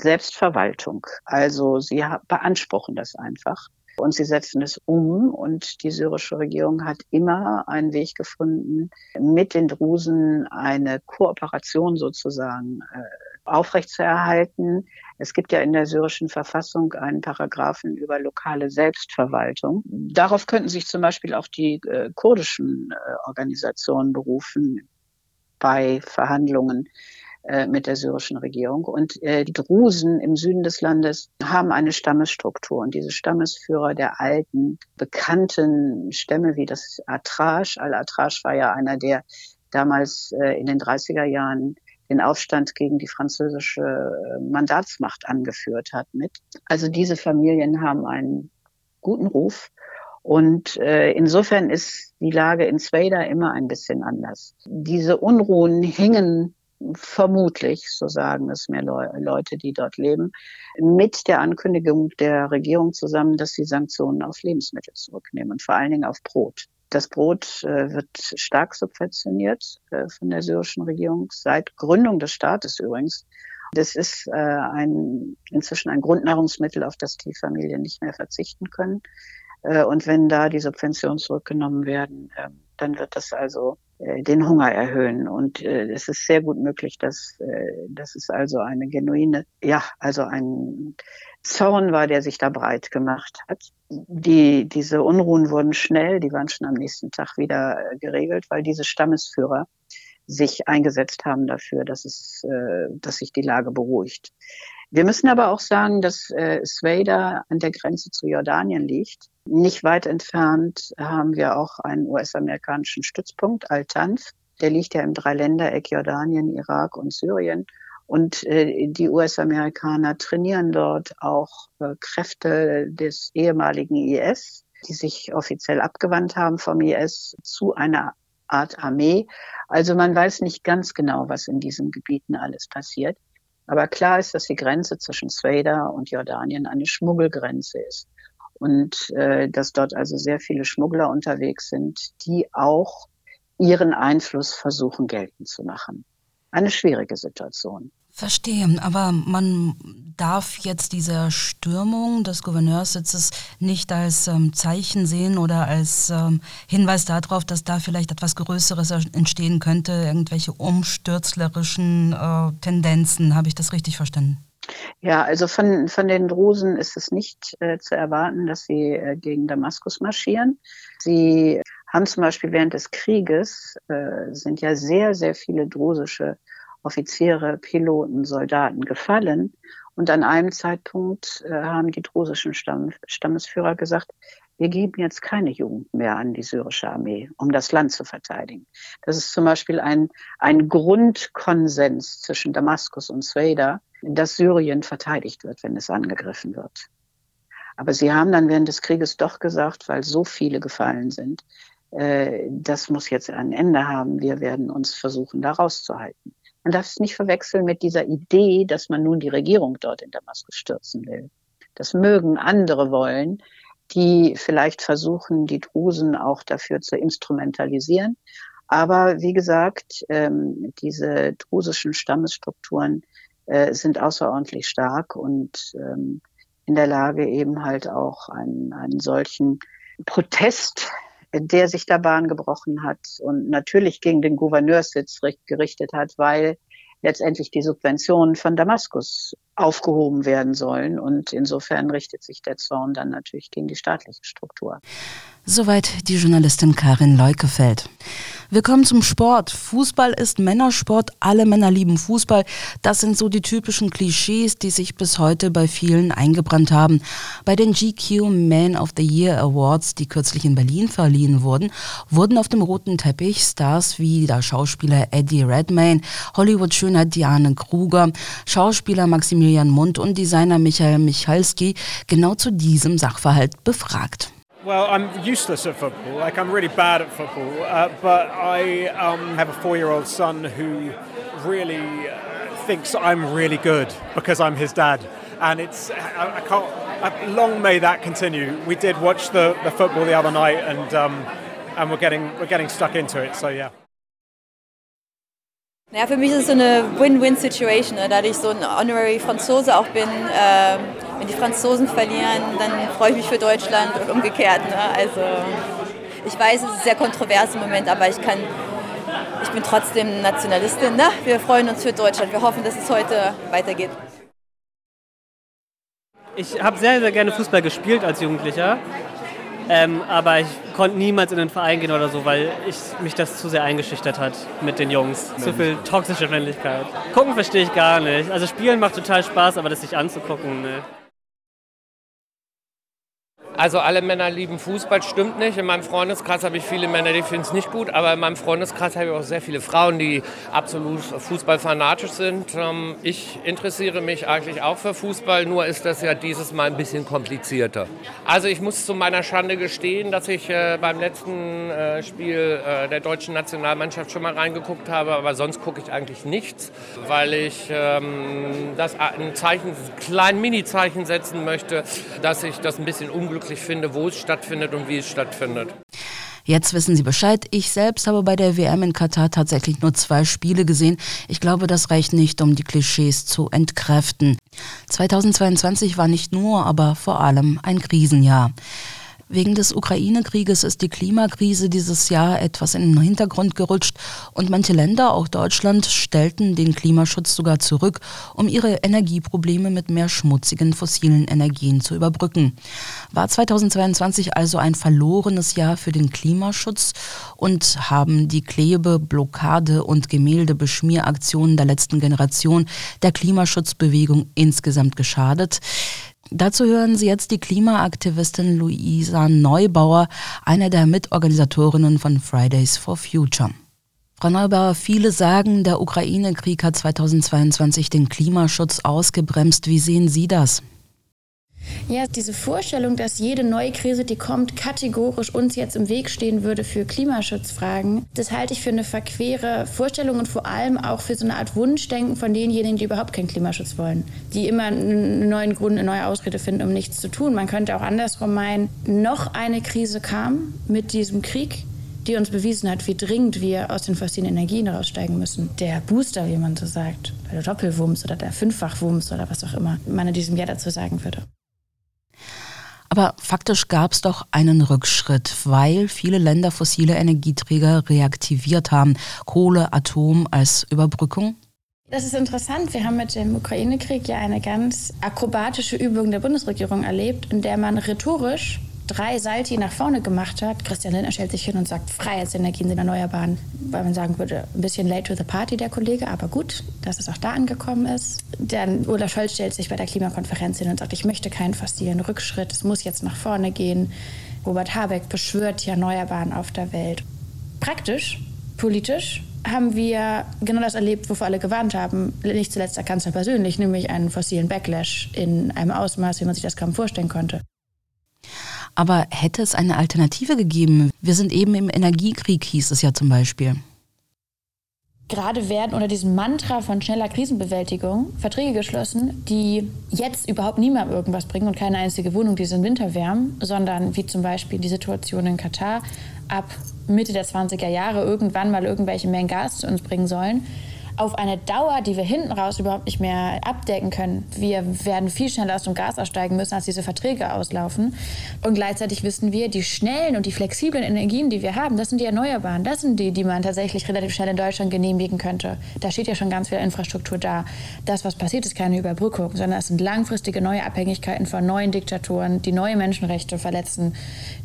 Selbstverwaltung. Also sie beanspruchen das einfach und sie setzen es um. Und die syrische Regierung hat immer einen Weg gefunden, mit den Drusen eine Kooperation sozusagen äh, aufrechtzuerhalten. Es gibt ja in der syrischen Verfassung einen Paragraphen über lokale Selbstverwaltung. Darauf könnten sich zum Beispiel auch die äh, kurdischen äh, Organisationen berufen bei Verhandlungen äh, mit der syrischen Regierung. Und äh, die Drusen im Süden des Landes haben eine Stammesstruktur. Und diese Stammesführer der alten, bekannten Stämme wie das Atrash, Al-Atrash war ja einer, der damals äh, in den 30er Jahren den Aufstand gegen die französische äh, Mandatsmacht angeführt hat mit. Also diese Familien haben einen guten Ruf. Und äh, insofern ist die Lage in Sveda immer ein bisschen anders. Diese Unruhen hingen vermutlich, so sagen es mir Leute, die dort leben, mit der Ankündigung der Regierung zusammen, dass sie Sanktionen auf Lebensmittel zurücknehmen und vor allen Dingen auf Brot. Das Brot äh, wird stark subventioniert äh, von der syrischen Regierung seit Gründung des Staates übrigens. Das ist äh, ein, inzwischen ein Grundnahrungsmittel, auf das die Familien nicht mehr verzichten können. Und wenn da die Subventionen zurückgenommen werden, ähm, dann wird das also den Hunger erhöhen. Und äh, es ist sehr gut möglich, dass, äh, dass es also eine genuine, ja, also ein Zorn war, der sich da breit gemacht hat. Die, diese Unruhen wurden schnell, die waren schon am nächsten Tag wieder äh, geregelt, weil diese Stammesführer sich eingesetzt haben dafür, dass es, äh, dass sich die Lage beruhigt. Wir müssen aber auch sagen, dass äh, Sveda an der Grenze zu Jordanien liegt. Nicht weit entfernt haben wir auch einen US-amerikanischen Stützpunkt, Al-Tanf. Der liegt ja im Dreiländereck Jordanien, Irak und Syrien. Und äh, die US-Amerikaner trainieren dort auch äh, Kräfte des ehemaligen IS, die sich offiziell abgewandt haben vom IS zu einer Art Armee. Also man weiß nicht ganz genau, was in diesen Gebieten alles passiert. Aber klar ist, dass die Grenze zwischen Sveda und Jordanien eine Schmuggelgrenze ist. Und äh, dass dort also sehr viele Schmuggler unterwegs sind, die auch ihren Einfluss versuchen geltend zu machen. Eine schwierige Situation. Verstehe, aber man darf jetzt diese Stürmung des Gouverneurssitzes nicht als ähm, Zeichen sehen oder als ähm, Hinweis darauf, dass da vielleicht etwas Größeres entstehen könnte, irgendwelche umstürzlerischen äh, Tendenzen. Habe ich das richtig verstanden? Ja, also von, von den Drusen ist es nicht äh, zu erwarten, dass sie äh, gegen Damaskus marschieren. Sie haben zum Beispiel während des Krieges, äh, sind ja sehr, sehr viele drusische Offiziere, Piloten, Soldaten gefallen. Und an einem Zeitpunkt äh, haben die drusischen Stamm, Stammesführer gesagt, wir geben jetzt keine Jugend mehr an die syrische Armee, um das Land zu verteidigen. Das ist zum Beispiel ein, ein Grundkonsens zwischen Damaskus und Sueda, dass Syrien verteidigt wird, wenn es angegriffen wird. Aber sie haben dann während des Krieges doch gesagt, weil so viele gefallen sind, äh, das muss jetzt ein Ende haben. Wir werden uns versuchen, da rauszuhalten. Man darf es nicht verwechseln mit dieser Idee, dass man nun die Regierung dort in Damaskus stürzen will. Das mögen andere wollen, die vielleicht versuchen, die Drusen auch dafür zu instrumentalisieren. Aber wie gesagt, ähm, diese drusischen Stammesstrukturen äh, sind außerordentlich stark und ähm, in der Lage, eben halt auch einen, einen solchen Protest der sich da Bahn gebrochen hat und natürlich gegen den Gouverneurssitz gerichtet hat, weil letztendlich die Subventionen von Damaskus aufgehoben werden sollen. Und insofern richtet sich der Zorn dann natürlich gegen die staatliche Struktur. Soweit die Journalistin Karin Leukefeld. Wir kommen zum Sport. Fußball ist Männersport. Alle Männer lieben Fußball. Das sind so die typischen Klischees, die sich bis heute bei vielen eingebrannt haben. Bei den GQ Man of the Year Awards, die kürzlich in Berlin verliehen wurden, wurden auf dem roten Teppich Stars wie der Schauspieler Eddie Redmayne, Hollywood-Schönheit Diane Kruger, Schauspieler Maximilian Mund und Designer Michael Michalski genau zu diesem Sachverhalt befragt. Well, I'm useless at football. Like, I'm really bad at football. Uh, but I um, have a four year old son who really uh, thinks I'm really good because I'm his dad. And it's, I, I can't, I, long may that continue. We did watch the, the football the other night and, um, and we're, getting, we're getting stuck into it. So, yeah. Ja, für mich ist es so eine Win-Win-Situation, ne? da ich so ein Honorary Franzose auch bin. Äh, wenn die Franzosen verlieren, dann freue ich mich für Deutschland und umgekehrt. Ne? Also ich weiß, es ist sehr kontrovers im Moment, aber ich kann, ich bin trotzdem Nationalistin. Ne? Wir freuen uns für Deutschland. Wir hoffen, dass es heute weitergeht. Ich habe sehr, sehr gerne Fußball gespielt als Jugendlicher. Ähm, aber ich konnte niemals in den Verein gehen oder so, weil ich, mich das zu sehr eingeschüchtert hat mit den Jungs. Zu viel toxische Männlichkeit. Gucken verstehe ich gar nicht. Also spielen macht total Spaß, aber das sich anzugucken, ne. Also alle Männer lieben Fußball, stimmt nicht. In meinem Freundeskreis habe ich viele Männer, die finden es nicht gut, aber in meinem Freundeskreis habe ich auch sehr viele Frauen, die absolut fußballfanatisch sind. Ähm, ich interessiere mich eigentlich auch für Fußball, nur ist das ja dieses Mal ein bisschen komplizierter. Also ich muss zu meiner Schande gestehen, dass ich äh, beim letzten äh, Spiel äh, der deutschen Nationalmannschaft schon mal reingeguckt habe, aber sonst gucke ich eigentlich nichts, weil ich ähm, das ein Zeichen, ein kleines Mini-Zeichen setzen möchte, dass ich das ein bisschen unglücklich wirklich finde, wo es stattfindet und wie es stattfindet. Jetzt wissen Sie Bescheid. Ich selbst habe bei der WM in Katar tatsächlich nur zwei Spiele gesehen. Ich glaube, das reicht nicht, um die Klischees zu entkräften. 2022 war nicht nur, aber vor allem ein Krisenjahr. Wegen des Ukraine-Krieges ist die Klimakrise dieses Jahr etwas in den Hintergrund gerutscht und manche Länder, auch Deutschland, stellten den Klimaschutz sogar zurück, um ihre Energieprobleme mit mehr schmutzigen fossilen Energien zu überbrücken. War 2022 also ein verlorenes Jahr für den Klimaschutz und haben die Klebe-, Blockade- und Gemäldebeschmieraktionen der letzten Generation der Klimaschutzbewegung insgesamt geschadet? Dazu hören Sie jetzt die Klimaaktivistin Luisa Neubauer, eine der Mitorganisatorinnen von Fridays for Future. Frau Neubauer, viele sagen, der Ukraine-Krieg hat 2022 den Klimaschutz ausgebremst. Wie sehen Sie das? Ja, diese Vorstellung, dass jede neue Krise, die kommt, kategorisch uns jetzt im Weg stehen würde für Klimaschutzfragen, das halte ich für eine verquere Vorstellung und vor allem auch für so eine Art Wunschdenken von denjenigen, die überhaupt keinen Klimaschutz wollen, die immer einen neuen Grund, eine neue Ausrede finden, um nichts zu tun. Man könnte auch andersrum meinen, noch eine Krise kam mit diesem Krieg die uns bewiesen hat, wie dringend wir aus den fossilen Energien raussteigen müssen. Der Booster, wie man so sagt, der Doppelwumms oder der Fünffachwumms oder was auch immer man in diesem Jahr dazu sagen würde. Aber faktisch gab es doch einen Rückschritt, weil viele Länder fossile Energieträger reaktiviert haben. Kohle, Atom als Überbrückung. Das ist interessant. Wir haben mit dem Ukraine-Krieg ja eine ganz akrobatische Übung der Bundesregierung erlebt, in der man rhetorisch drei Salti nach vorne gemacht hat. Christian Lindner stellt sich hin und sagt, Freiheitsenergien sind erneuerbaren. Weil man sagen würde, ein bisschen late to the party, der Kollege, aber gut, dass es auch da angekommen ist. Dann Olaf Scholz stellt sich bei der Klimakonferenz hin und sagt, ich möchte keinen fossilen Rückschritt, es muss jetzt nach vorne gehen. Robert Habeck beschwört die Erneuerbaren auf der Welt. Praktisch, politisch haben wir genau das erlebt, wovor alle gewarnt haben. Nicht zuletzt der Kanzler persönlich, nämlich einen fossilen Backlash in einem Ausmaß, wie man sich das kaum vorstellen konnte. Aber hätte es eine Alternative gegeben? Wir sind eben im Energiekrieg, hieß es ja zum Beispiel. Gerade werden unter diesem Mantra von schneller Krisenbewältigung Verträge geschlossen, die jetzt überhaupt niemandem irgendwas bringen und keine einzige Wohnung diesen Winter wärmen, sondern wie zum Beispiel die Situation in Katar ab Mitte der 20er Jahre irgendwann mal irgendwelche Mengen Gas zu uns bringen sollen auf eine Dauer, die wir hinten raus überhaupt nicht mehr abdecken können. Wir werden viel schneller aus dem Gas aussteigen müssen, als diese Verträge auslaufen. Und gleichzeitig wissen wir, die schnellen und die flexiblen Energien, die wir haben, das sind die Erneuerbaren. Das sind die, die man tatsächlich relativ schnell in Deutschland genehmigen könnte. Da steht ja schon ganz viel Infrastruktur da. Das, was passiert, ist keine Überbrückung, sondern es sind langfristige neue Abhängigkeiten von neuen Diktaturen, die neue Menschenrechte verletzen,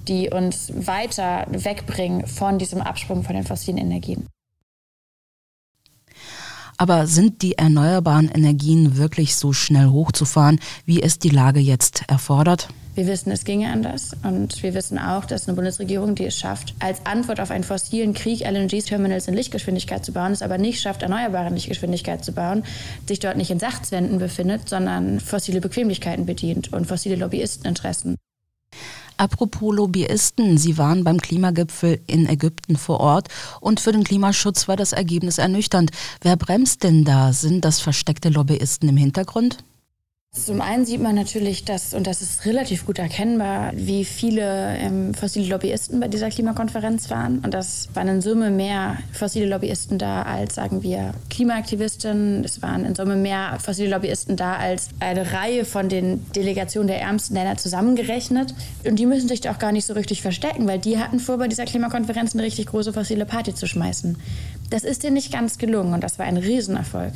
die uns weiter wegbringen von diesem Absprung von den fossilen Energien. Aber sind die erneuerbaren Energien wirklich so schnell hochzufahren, wie es die Lage jetzt erfordert? Wir wissen, es ginge anders. Und wir wissen auch, dass eine Bundesregierung, die es schafft, als Antwort auf einen fossilen Krieg LNG-Terminals in Lichtgeschwindigkeit zu bauen, es aber nicht schafft, erneuerbare in Lichtgeschwindigkeit zu bauen, sich dort nicht in Sachzwänden befindet, sondern fossile Bequemlichkeiten bedient und fossile Lobbyisteninteressen. Apropos Lobbyisten, Sie waren beim Klimagipfel in Ägypten vor Ort und für den Klimaschutz war das Ergebnis ernüchternd. Wer bremst denn da? Sind das versteckte Lobbyisten im Hintergrund? Zum einen sieht man natürlich, dass, und das ist relativ gut erkennbar, wie viele ähm, fossile Lobbyisten bei dieser Klimakonferenz waren. Und das waren in Summe mehr fossile Lobbyisten da als, sagen wir, Klimaaktivisten. Es waren in Summe mehr fossile Lobbyisten da als eine Reihe von den Delegationen der ärmsten Länder zusammengerechnet. Und die müssen sich auch gar nicht so richtig verstecken, weil die hatten vor, bei dieser Klimakonferenz eine richtig große fossile Party zu schmeißen. Das ist denen nicht ganz gelungen und das war ein Riesenerfolg.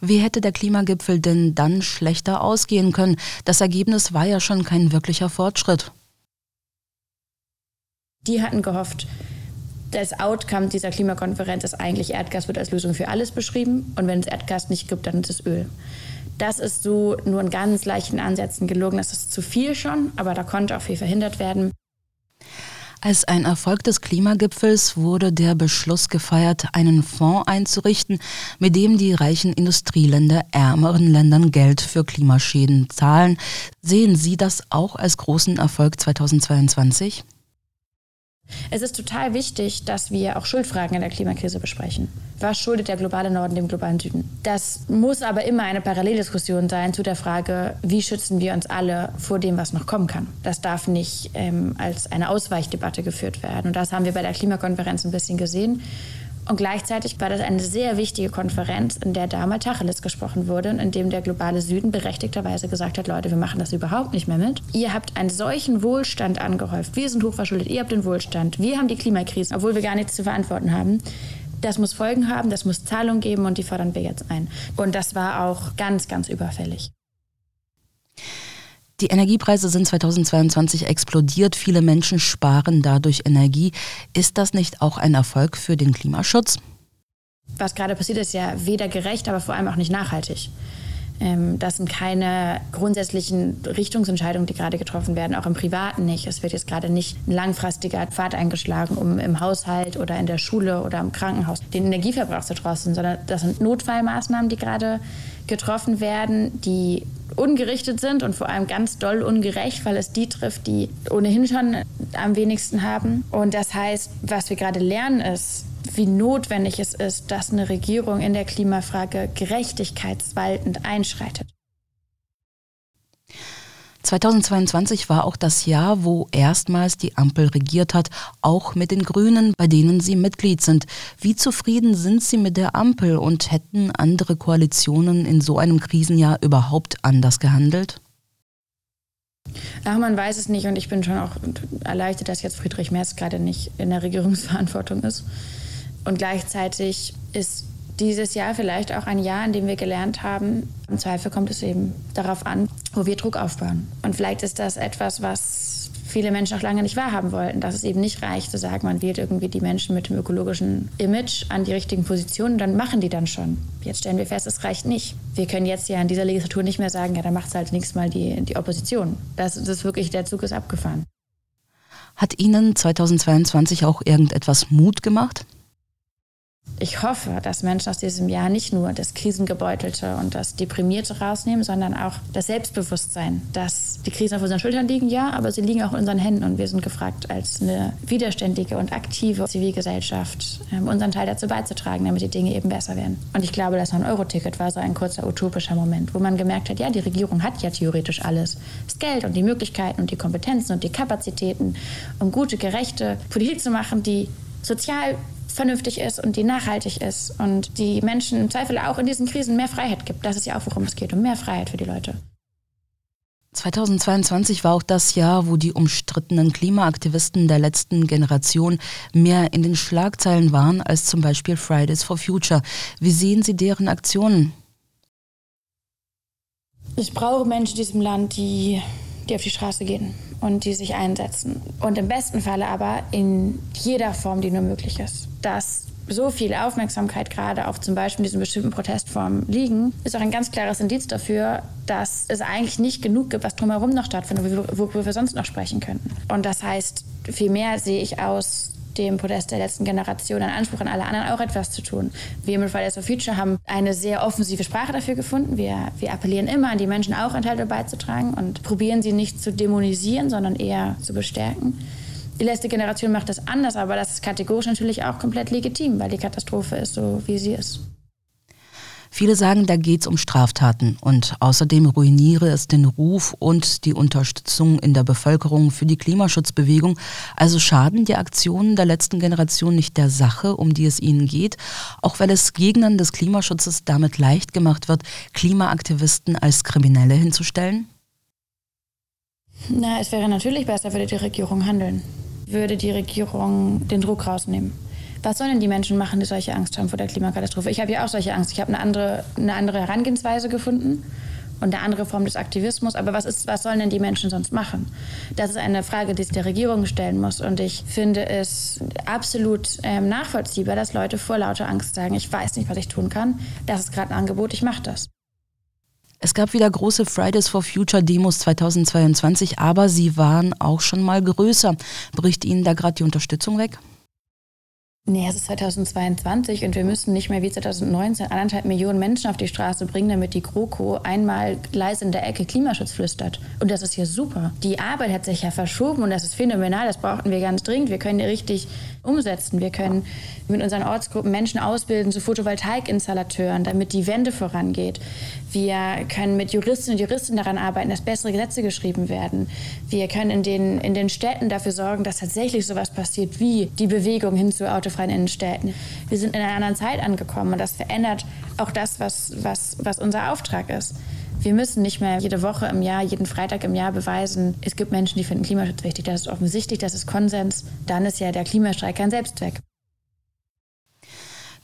Wie hätte der Klimagipfel denn dann schlechter ausgehen können? Das Ergebnis war ja schon kein wirklicher Fortschritt. Die hatten gehofft, das Outcome dieser Klimakonferenz ist eigentlich, Erdgas wird als Lösung für alles beschrieben. Und wenn es Erdgas nicht gibt, dann ist es Öl. Das ist so nur in ganz leichten Ansätzen gelungen. Das ist zu viel schon, aber da konnte auch viel verhindert werden. Als ein Erfolg des Klimagipfels wurde der Beschluss gefeiert, einen Fonds einzurichten, mit dem die reichen Industrieländer ärmeren Ländern Geld für Klimaschäden zahlen. Sehen Sie das auch als großen Erfolg 2022? Es ist total wichtig, dass wir auch Schuldfragen in der Klimakrise besprechen. Was schuldet der globale Norden dem globalen Süden? Das muss aber immer eine Paralleldiskussion sein zu der Frage, wie schützen wir uns alle vor dem, was noch kommen kann. Das darf nicht ähm, als eine Ausweichdebatte geführt werden. Und das haben wir bei der Klimakonferenz ein bisschen gesehen. Und gleichzeitig war das eine sehr wichtige Konferenz, in der da mal Tacheles gesprochen wurde und in dem der globale Süden berechtigterweise gesagt hat, Leute, wir machen das überhaupt nicht mehr mit. Ihr habt einen solchen Wohlstand angehäuft. Wir sind hochverschuldet, ihr habt den Wohlstand. Wir haben die Klimakrise, obwohl wir gar nichts zu verantworten haben. Das muss Folgen haben, das muss Zahlungen geben und die fordern wir jetzt ein. Und das war auch ganz, ganz überfällig. Die Energiepreise sind 2022 explodiert. Viele Menschen sparen dadurch Energie. Ist das nicht auch ein Erfolg für den Klimaschutz? Was gerade passiert, ist ja weder gerecht, aber vor allem auch nicht nachhaltig. Ähm, das sind keine grundsätzlichen Richtungsentscheidungen, die gerade getroffen werden, auch im Privaten nicht. Es wird jetzt gerade nicht ein langfristiger Pfad eingeschlagen, um im Haushalt oder in der Schule oder im Krankenhaus den Energieverbrauch zu drosseln, sondern das sind Notfallmaßnahmen, die gerade getroffen werden, die ungerichtet sind und vor allem ganz doll ungerecht, weil es die trifft, die ohnehin schon am wenigsten haben. Und das heißt, was wir gerade lernen ist, wie notwendig es ist, dass eine Regierung in der Klimafrage gerechtigkeitswaltend einschreitet. 2022 war auch das Jahr, wo erstmals die Ampel regiert hat, auch mit den Grünen, bei denen Sie Mitglied sind. Wie zufrieden sind Sie mit der Ampel und hätten andere Koalitionen in so einem Krisenjahr überhaupt anders gehandelt? Ach, man weiß es nicht und ich bin schon auch erleichtert, dass jetzt Friedrich Merz gerade nicht in der Regierungsverantwortung ist. Und gleichzeitig ist dieses Jahr vielleicht auch ein Jahr, in dem wir gelernt haben, im Zweifel kommt es eben darauf an, wo wir Druck aufbauen. Und vielleicht ist das etwas, was viele Menschen auch lange nicht wahrhaben wollten, dass es eben nicht reicht zu sagen, man wählt irgendwie die Menschen mit dem ökologischen Image an die richtigen Positionen, dann machen die dann schon. Jetzt stellen wir fest, es reicht nicht. Wir können jetzt ja in dieser Legislatur nicht mehr sagen, ja, dann macht es halt nächstes Mal die, die Opposition. Das, das ist wirklich, der Zug ist abgefahren. Hat Ihnen 2022 auch irgendetwas Mut gemacht? Ich hoffe, dass Menschen aus diesem Jahr nicht nur das Krisengebeutelte und das Deprimierte rausnehmen, sondern auch das Selbstbewusstsein, dass die Krisen auf unseren Schultern liegen, ja, aber sie liegen auch in unseren Händen und wir sind gefragt, als eine widerständige und aktive Zivilgesellschaft ähm, unseren Teil dazu beizutragen, damit die Dinge eben besser werden. Und ich glaube, das 9-Euro-Ticket war so ein kurzer utopischer Moment, wo man gemerkt hat, ja, die Regierung hat ja theoretisch alles. Das Geld und die Möglichkeiten und die Kompetenzen und die Kapazitäten, um gute, gerechte Politik zu machen, die sozial vernünftig ist und die nachhaltig ist und die Menschen im Zweifel auch in diesen Krisen mehr Freiheit gibt. Das ist ja auch, worum es geht, um mehr Freiheit für die Leute. 2022 war auch das Jahr, wo die umstrittenen Klimaaktivisten der letzten Generation mehr in den Schlagzeilen waren als zum Beispiel Fridays for Future. Wie sehen Sie deren Aktionen? Ich brauche Menschen in diesem Land, die, die auf die Straße gehen und die sich einsetzen. Und im besten Falle aber in jeder Form, die nur möglich ist. Dass so viel Aufmerksamkeit gerade auf zum Beispiel diesen bestimmten Protestformen liegen, ist auch ein ganz klares Indiz dafür, dass es eigentlich nicht genug gibt, was drumherum noch stattfindet, worüber wir sonst noch sprechen könnten. Und das heißt, viel mehr sehe ich aus dem Podest der letzten Generation einen Anspruch an alle anderen auch etwas zu tun. Wir mit Fridays for Future haben eine sehr offensive Sprache dafür gefunden. Wir, wir appellieren immer an die Menschen auch Teil beizutragen und probieren sie nicht zu dämonisieren, sondern eher zu bestärken. Die letzte Generation macht das anders, aber das ist kategorisch natürlich auch komplett legitim, weil die Katastrophe ist so, wie sie ist. Viele sagen, da geht es um Straftaten und außerdem ruiniere es den Ruf und die Unterstützung in der Bevölkerung für die Klimaschutzbewegung. Also schaden die Aktionen der letzten Generation nicht der Sache, um die es ihnen geht, auch weil es Gegnern des Klimaschutzes damit leicht gemacht wird, Klimaaktivisten als Kriminelle hinzustellen? Na, es wäre natürlich besser, würde die Regierung handeln. Würde die Regierung den Druck rausnehmen. Was sollen denn die Menschen machen, die solche Angst haben vor der Klimakatastrophe? Ich habe ja auch solche Angst. Ich habe eine andere, eine andere Herangehensweise gefunden und eine andere Form des Aktivismus. Aber was, ist, was sollen denn die Menschen sonst machen? Das ist eine Frage, die sich der Regierung stellen muss. Und ich finde es absolut ähm, nachvollziehbar, dass Leute vor lauter Angst sagen, ich weiß nicht, was ich tun kann. Das ist gerade ein Angebot, ich mache das. Es gab wieder große Fridays for Future Demos 2022, aber sie waren auch schon mal größer. Bricht Ihnen da gerade die Unterstützung weg? Nee, es ist 2022 und wir müssen nicht mehr wie 2019 anderthalb Millionen Menschen auf die Straße bringen, damit die GroKo einmal leise in der Ecke Klimaschutz flüstert. Und das ist ja super. Die Arbeit hat sich ja verschoben und das ist phänomenal. Das brauchten wir ganz dringend. Wir können die richtig umsetzen. Wir können mit unseren Ortsgruppen Menschen ausbilden zu Photovoltaikinstallateuren, damit die Wende vorangeht. Wir können mit Juristinnen und Juristen daran arbeiten, dass bessere Gesetze geschrieben werden. Wir können in den, in den Städten dafür sorgen, dass tatsächlich sowas passiert wie die Bewegung hin zu autofreien Innenstädten. Wir sind in einer anderen Zeit angekommen und das verändert auch das, was, was, was unser Auftrag ist. Wir müssen nicht mehr jede Woche im Jahr, jeden Freitag im Jahr beweisen, es gibt Menschen, die finden Klimaschutz wichtig. Das ist offensichtlich, das ist Konsens. Dann ist ja der Klimastreik kein Selbstzweck.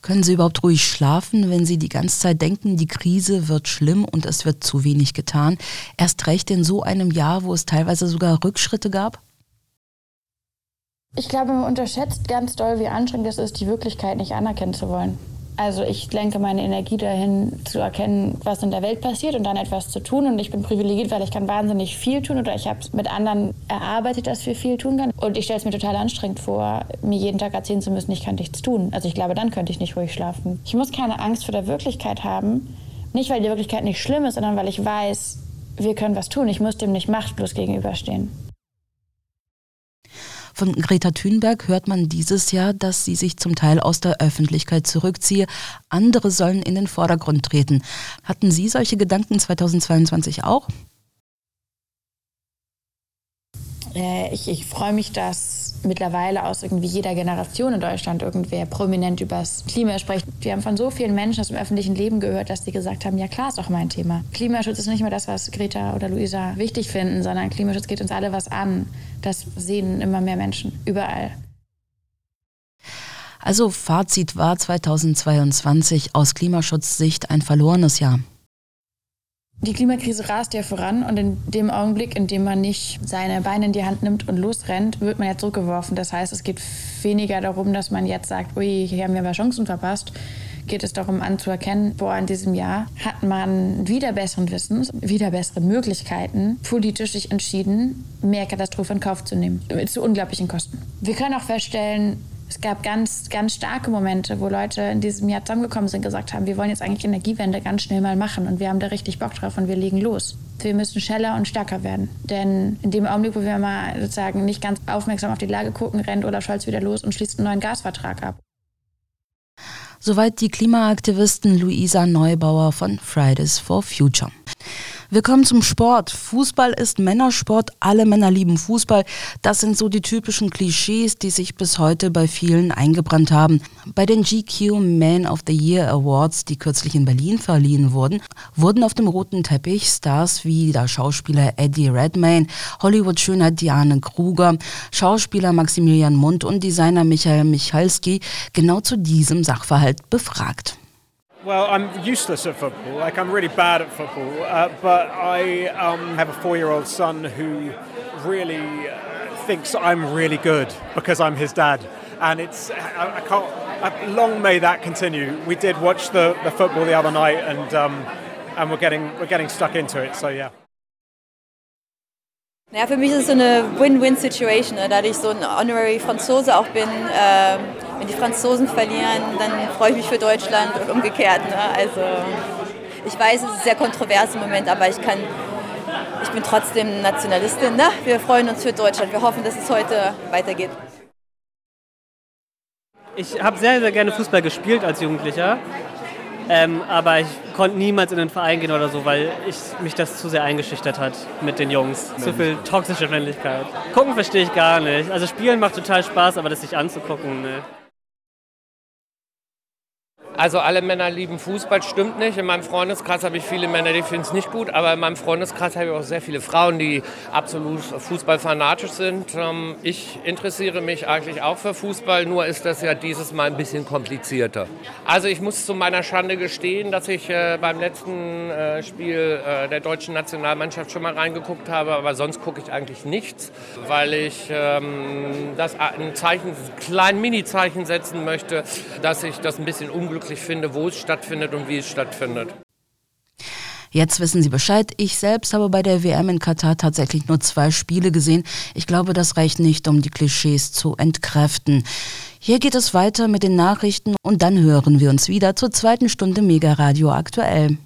Können Sie überhaupt ruhig schlafen, wenn Sie die ganze Zeit denken, die Krise wird schlimm und es wird zu wenig getan? Erst recht in so einem Jahr, wo es teilweise sogar Rückschritte gab? Ich glaube, man unterschätzt ganz doll, wie anstrengend es ist, die Wirklichkeit nicht anerkennen zu wollen. Also ich lenke meine Energie dahin, zu erkennen, was in der Welt passiert und dann etwas zu tun. Und ich bin privilegiert, weil ich kann wahnsinnig viel tun oder ich habe mit anderen erarbeitet, dass wir viel tun können. Und ich stelle es mir total anstrengend vor, mir jeden Tag erzählen zu müssen, ich kann nichts tun. Also ich glaube, dann könnte ich nicht ruhig schlafen. Ich muss keine Angst vor der Wirklichkeit haben. Nicht, weil die Wirklichkeit nicht schlimm ist, sondern weil ich weiß, wir können was tun. Ich muss dem nicht machtlos gegenüberstehen. Von Greta Thunberg hört man dieses Jahr, dass sie sich zum Teil aus der Öffentlichkeit zurückziehe. Andere sollen in den Vordergrund treten. Hatten Sie solche Gedanken 2022 auch? Äh, ich, ich freue mich, dass mittlerweile aus irgendwie jeder Generation in Deutschland irgendwer prominent über das Klima spricht. Wir haben von so vielen Menschen aus dem öffentlichen Leben gehört, dass die gesagt haben, ja klar, ist auch mein Thema. Klimaschutz ist nicht mehr das, was Greta oder Luisa wichtig finden, sondern Klimaschutz geht uns alle was an. Das sehen immer mehr Menschen überall. Also Fazit war 2022 aus Klimaschutzsicht ein verlorenes Jahr. Die Klimakrise rast ja voran und in dem Augenblick, in dem man nicht seine Beine in die Hand nimmt und losrennt, wird man ja zurückgeworfen. Das heißt, es geht weniger darum, dass man jetzt sagt, ui, hier haben wir aber Chancen verpasst. Geht es darum anzuerkennen, boah, in diesem Jahr hat man wieder besseren Wissens, wieder bessere Möglichkeiten, politisch sich entschieden, mehr Katastrophe in Kauf zu nehmen, zu unglaublichen Kosten. Wir können auch feststellen, es gab ganz, ganz starke Momente, wo Leute in diesem Jahr zusammengekommen sind und gesagt haben, wir wollen jetzt eigentlich Energiewende ganz schnell mal machen und wir haben da richtig Bock drauf und wir legen los. Wir müssen schneller und stärker werden. Denn in dem Augenblick, wo wir mal sozusagen nicht ganz aufmerksam auf die Lage gucken, rennt Olaf Scholz wieder los und schließt einen neuen Gasvertrag ab. Soweit die Klimaaktivistin Luisa Neubauer von Fridays for Future. Wir kommen zum Sport. Fußball ist Männersport. Alle Männer lieben Fußball. Das sind so die typischen Klischees, die sich bis heute bei vielen eingebrannt haben. Bei den GQ Man of the Year Awards, die kürzlich in Berlin verliehen wurden, wurden auf dem roten Teppich Stars wie der Schauspieler Eddie Redmayne, Hollywood-Schönheit Diane Kruger, Schauspieler Maximilian Mund und Designer Michael Michalski genau zu diesem Sachverhalt befragt. Well, I'm useless at football. Like, I'm really bad at football. Uh, but I um, have a four year old son who really uh, thinks I'm really good because I'm his dad. And it's, I, I can't, I, long may that continue. We did watch the, the football the other night and, um, and we're, getting, we're getting stuck into it. So, yeah. Ja, für mich ist es so eine Win-Win-Situation, ne? da ich so ein Honorary Franzose auch bin. Äh, wenn die Franzosen verlieren, dann freue ich mich für Deutschland und umgekehrt. Ne? Also ich weiß, es ist sehr kontrovers im Moment, aber ich kann, ich bin trotzdem Nationalistin. Ne? Wir freuen uns für Deutschland. Wir hoffen, dass es heute weitergeht. Ich habe sehr, sehr gerne Fußball gespielt als Jugendlicher. Ähm, aber ich konnte niemals in den Verein gehen oder so, weil ich, mich das zu sehr eingeschüchtert hat mit den Jungs. Zu viel toxische Männlichkeit. Gucken verstehe ich gar nicht. Also spielen macht total Spaß, aber das sich anzugucken, ne. Also alle Männer lieben Fußball, stimmt nicht. In meinem Freundeskreis habe ich viele Männer, die finden es nicht gut, aber in meinem Freundeskreis habe ich auch sehr viele Frauen, die absolut fußballfanatisch sind. Ähm, ich interessiere mich eigentlich auch für Fußball, nur ist das ja dieses Mal ein bisschen komplizierter. Also ich muss zu meiner Schande gestehen, dass ich äh, beim letzten äh, Spiel äh, der deutschen Nationalmannschaft schon mal reingeguckt habe, aber sonst gucke ich eigentlich nichts, weil ich ähm, das ein Zeichen, ein kleines Mini-Zeichen setzen möchte, dass ich das ein bisschen unglücklich wirklich finde, wo es stattfindet und wie es stattfindet. Jetzt wissen Sie Bescheid. Ich selbst habe bei der WM in Katar tatsächlich nur zwei Spiele gesehen. Ich glaube, das reicht nicht, um die Klischees zu entkräften. Hier geht es weiter mit den Nachrichten und dann hören wir uns wieder zur zweiten Stunde Mega Radio aktuell.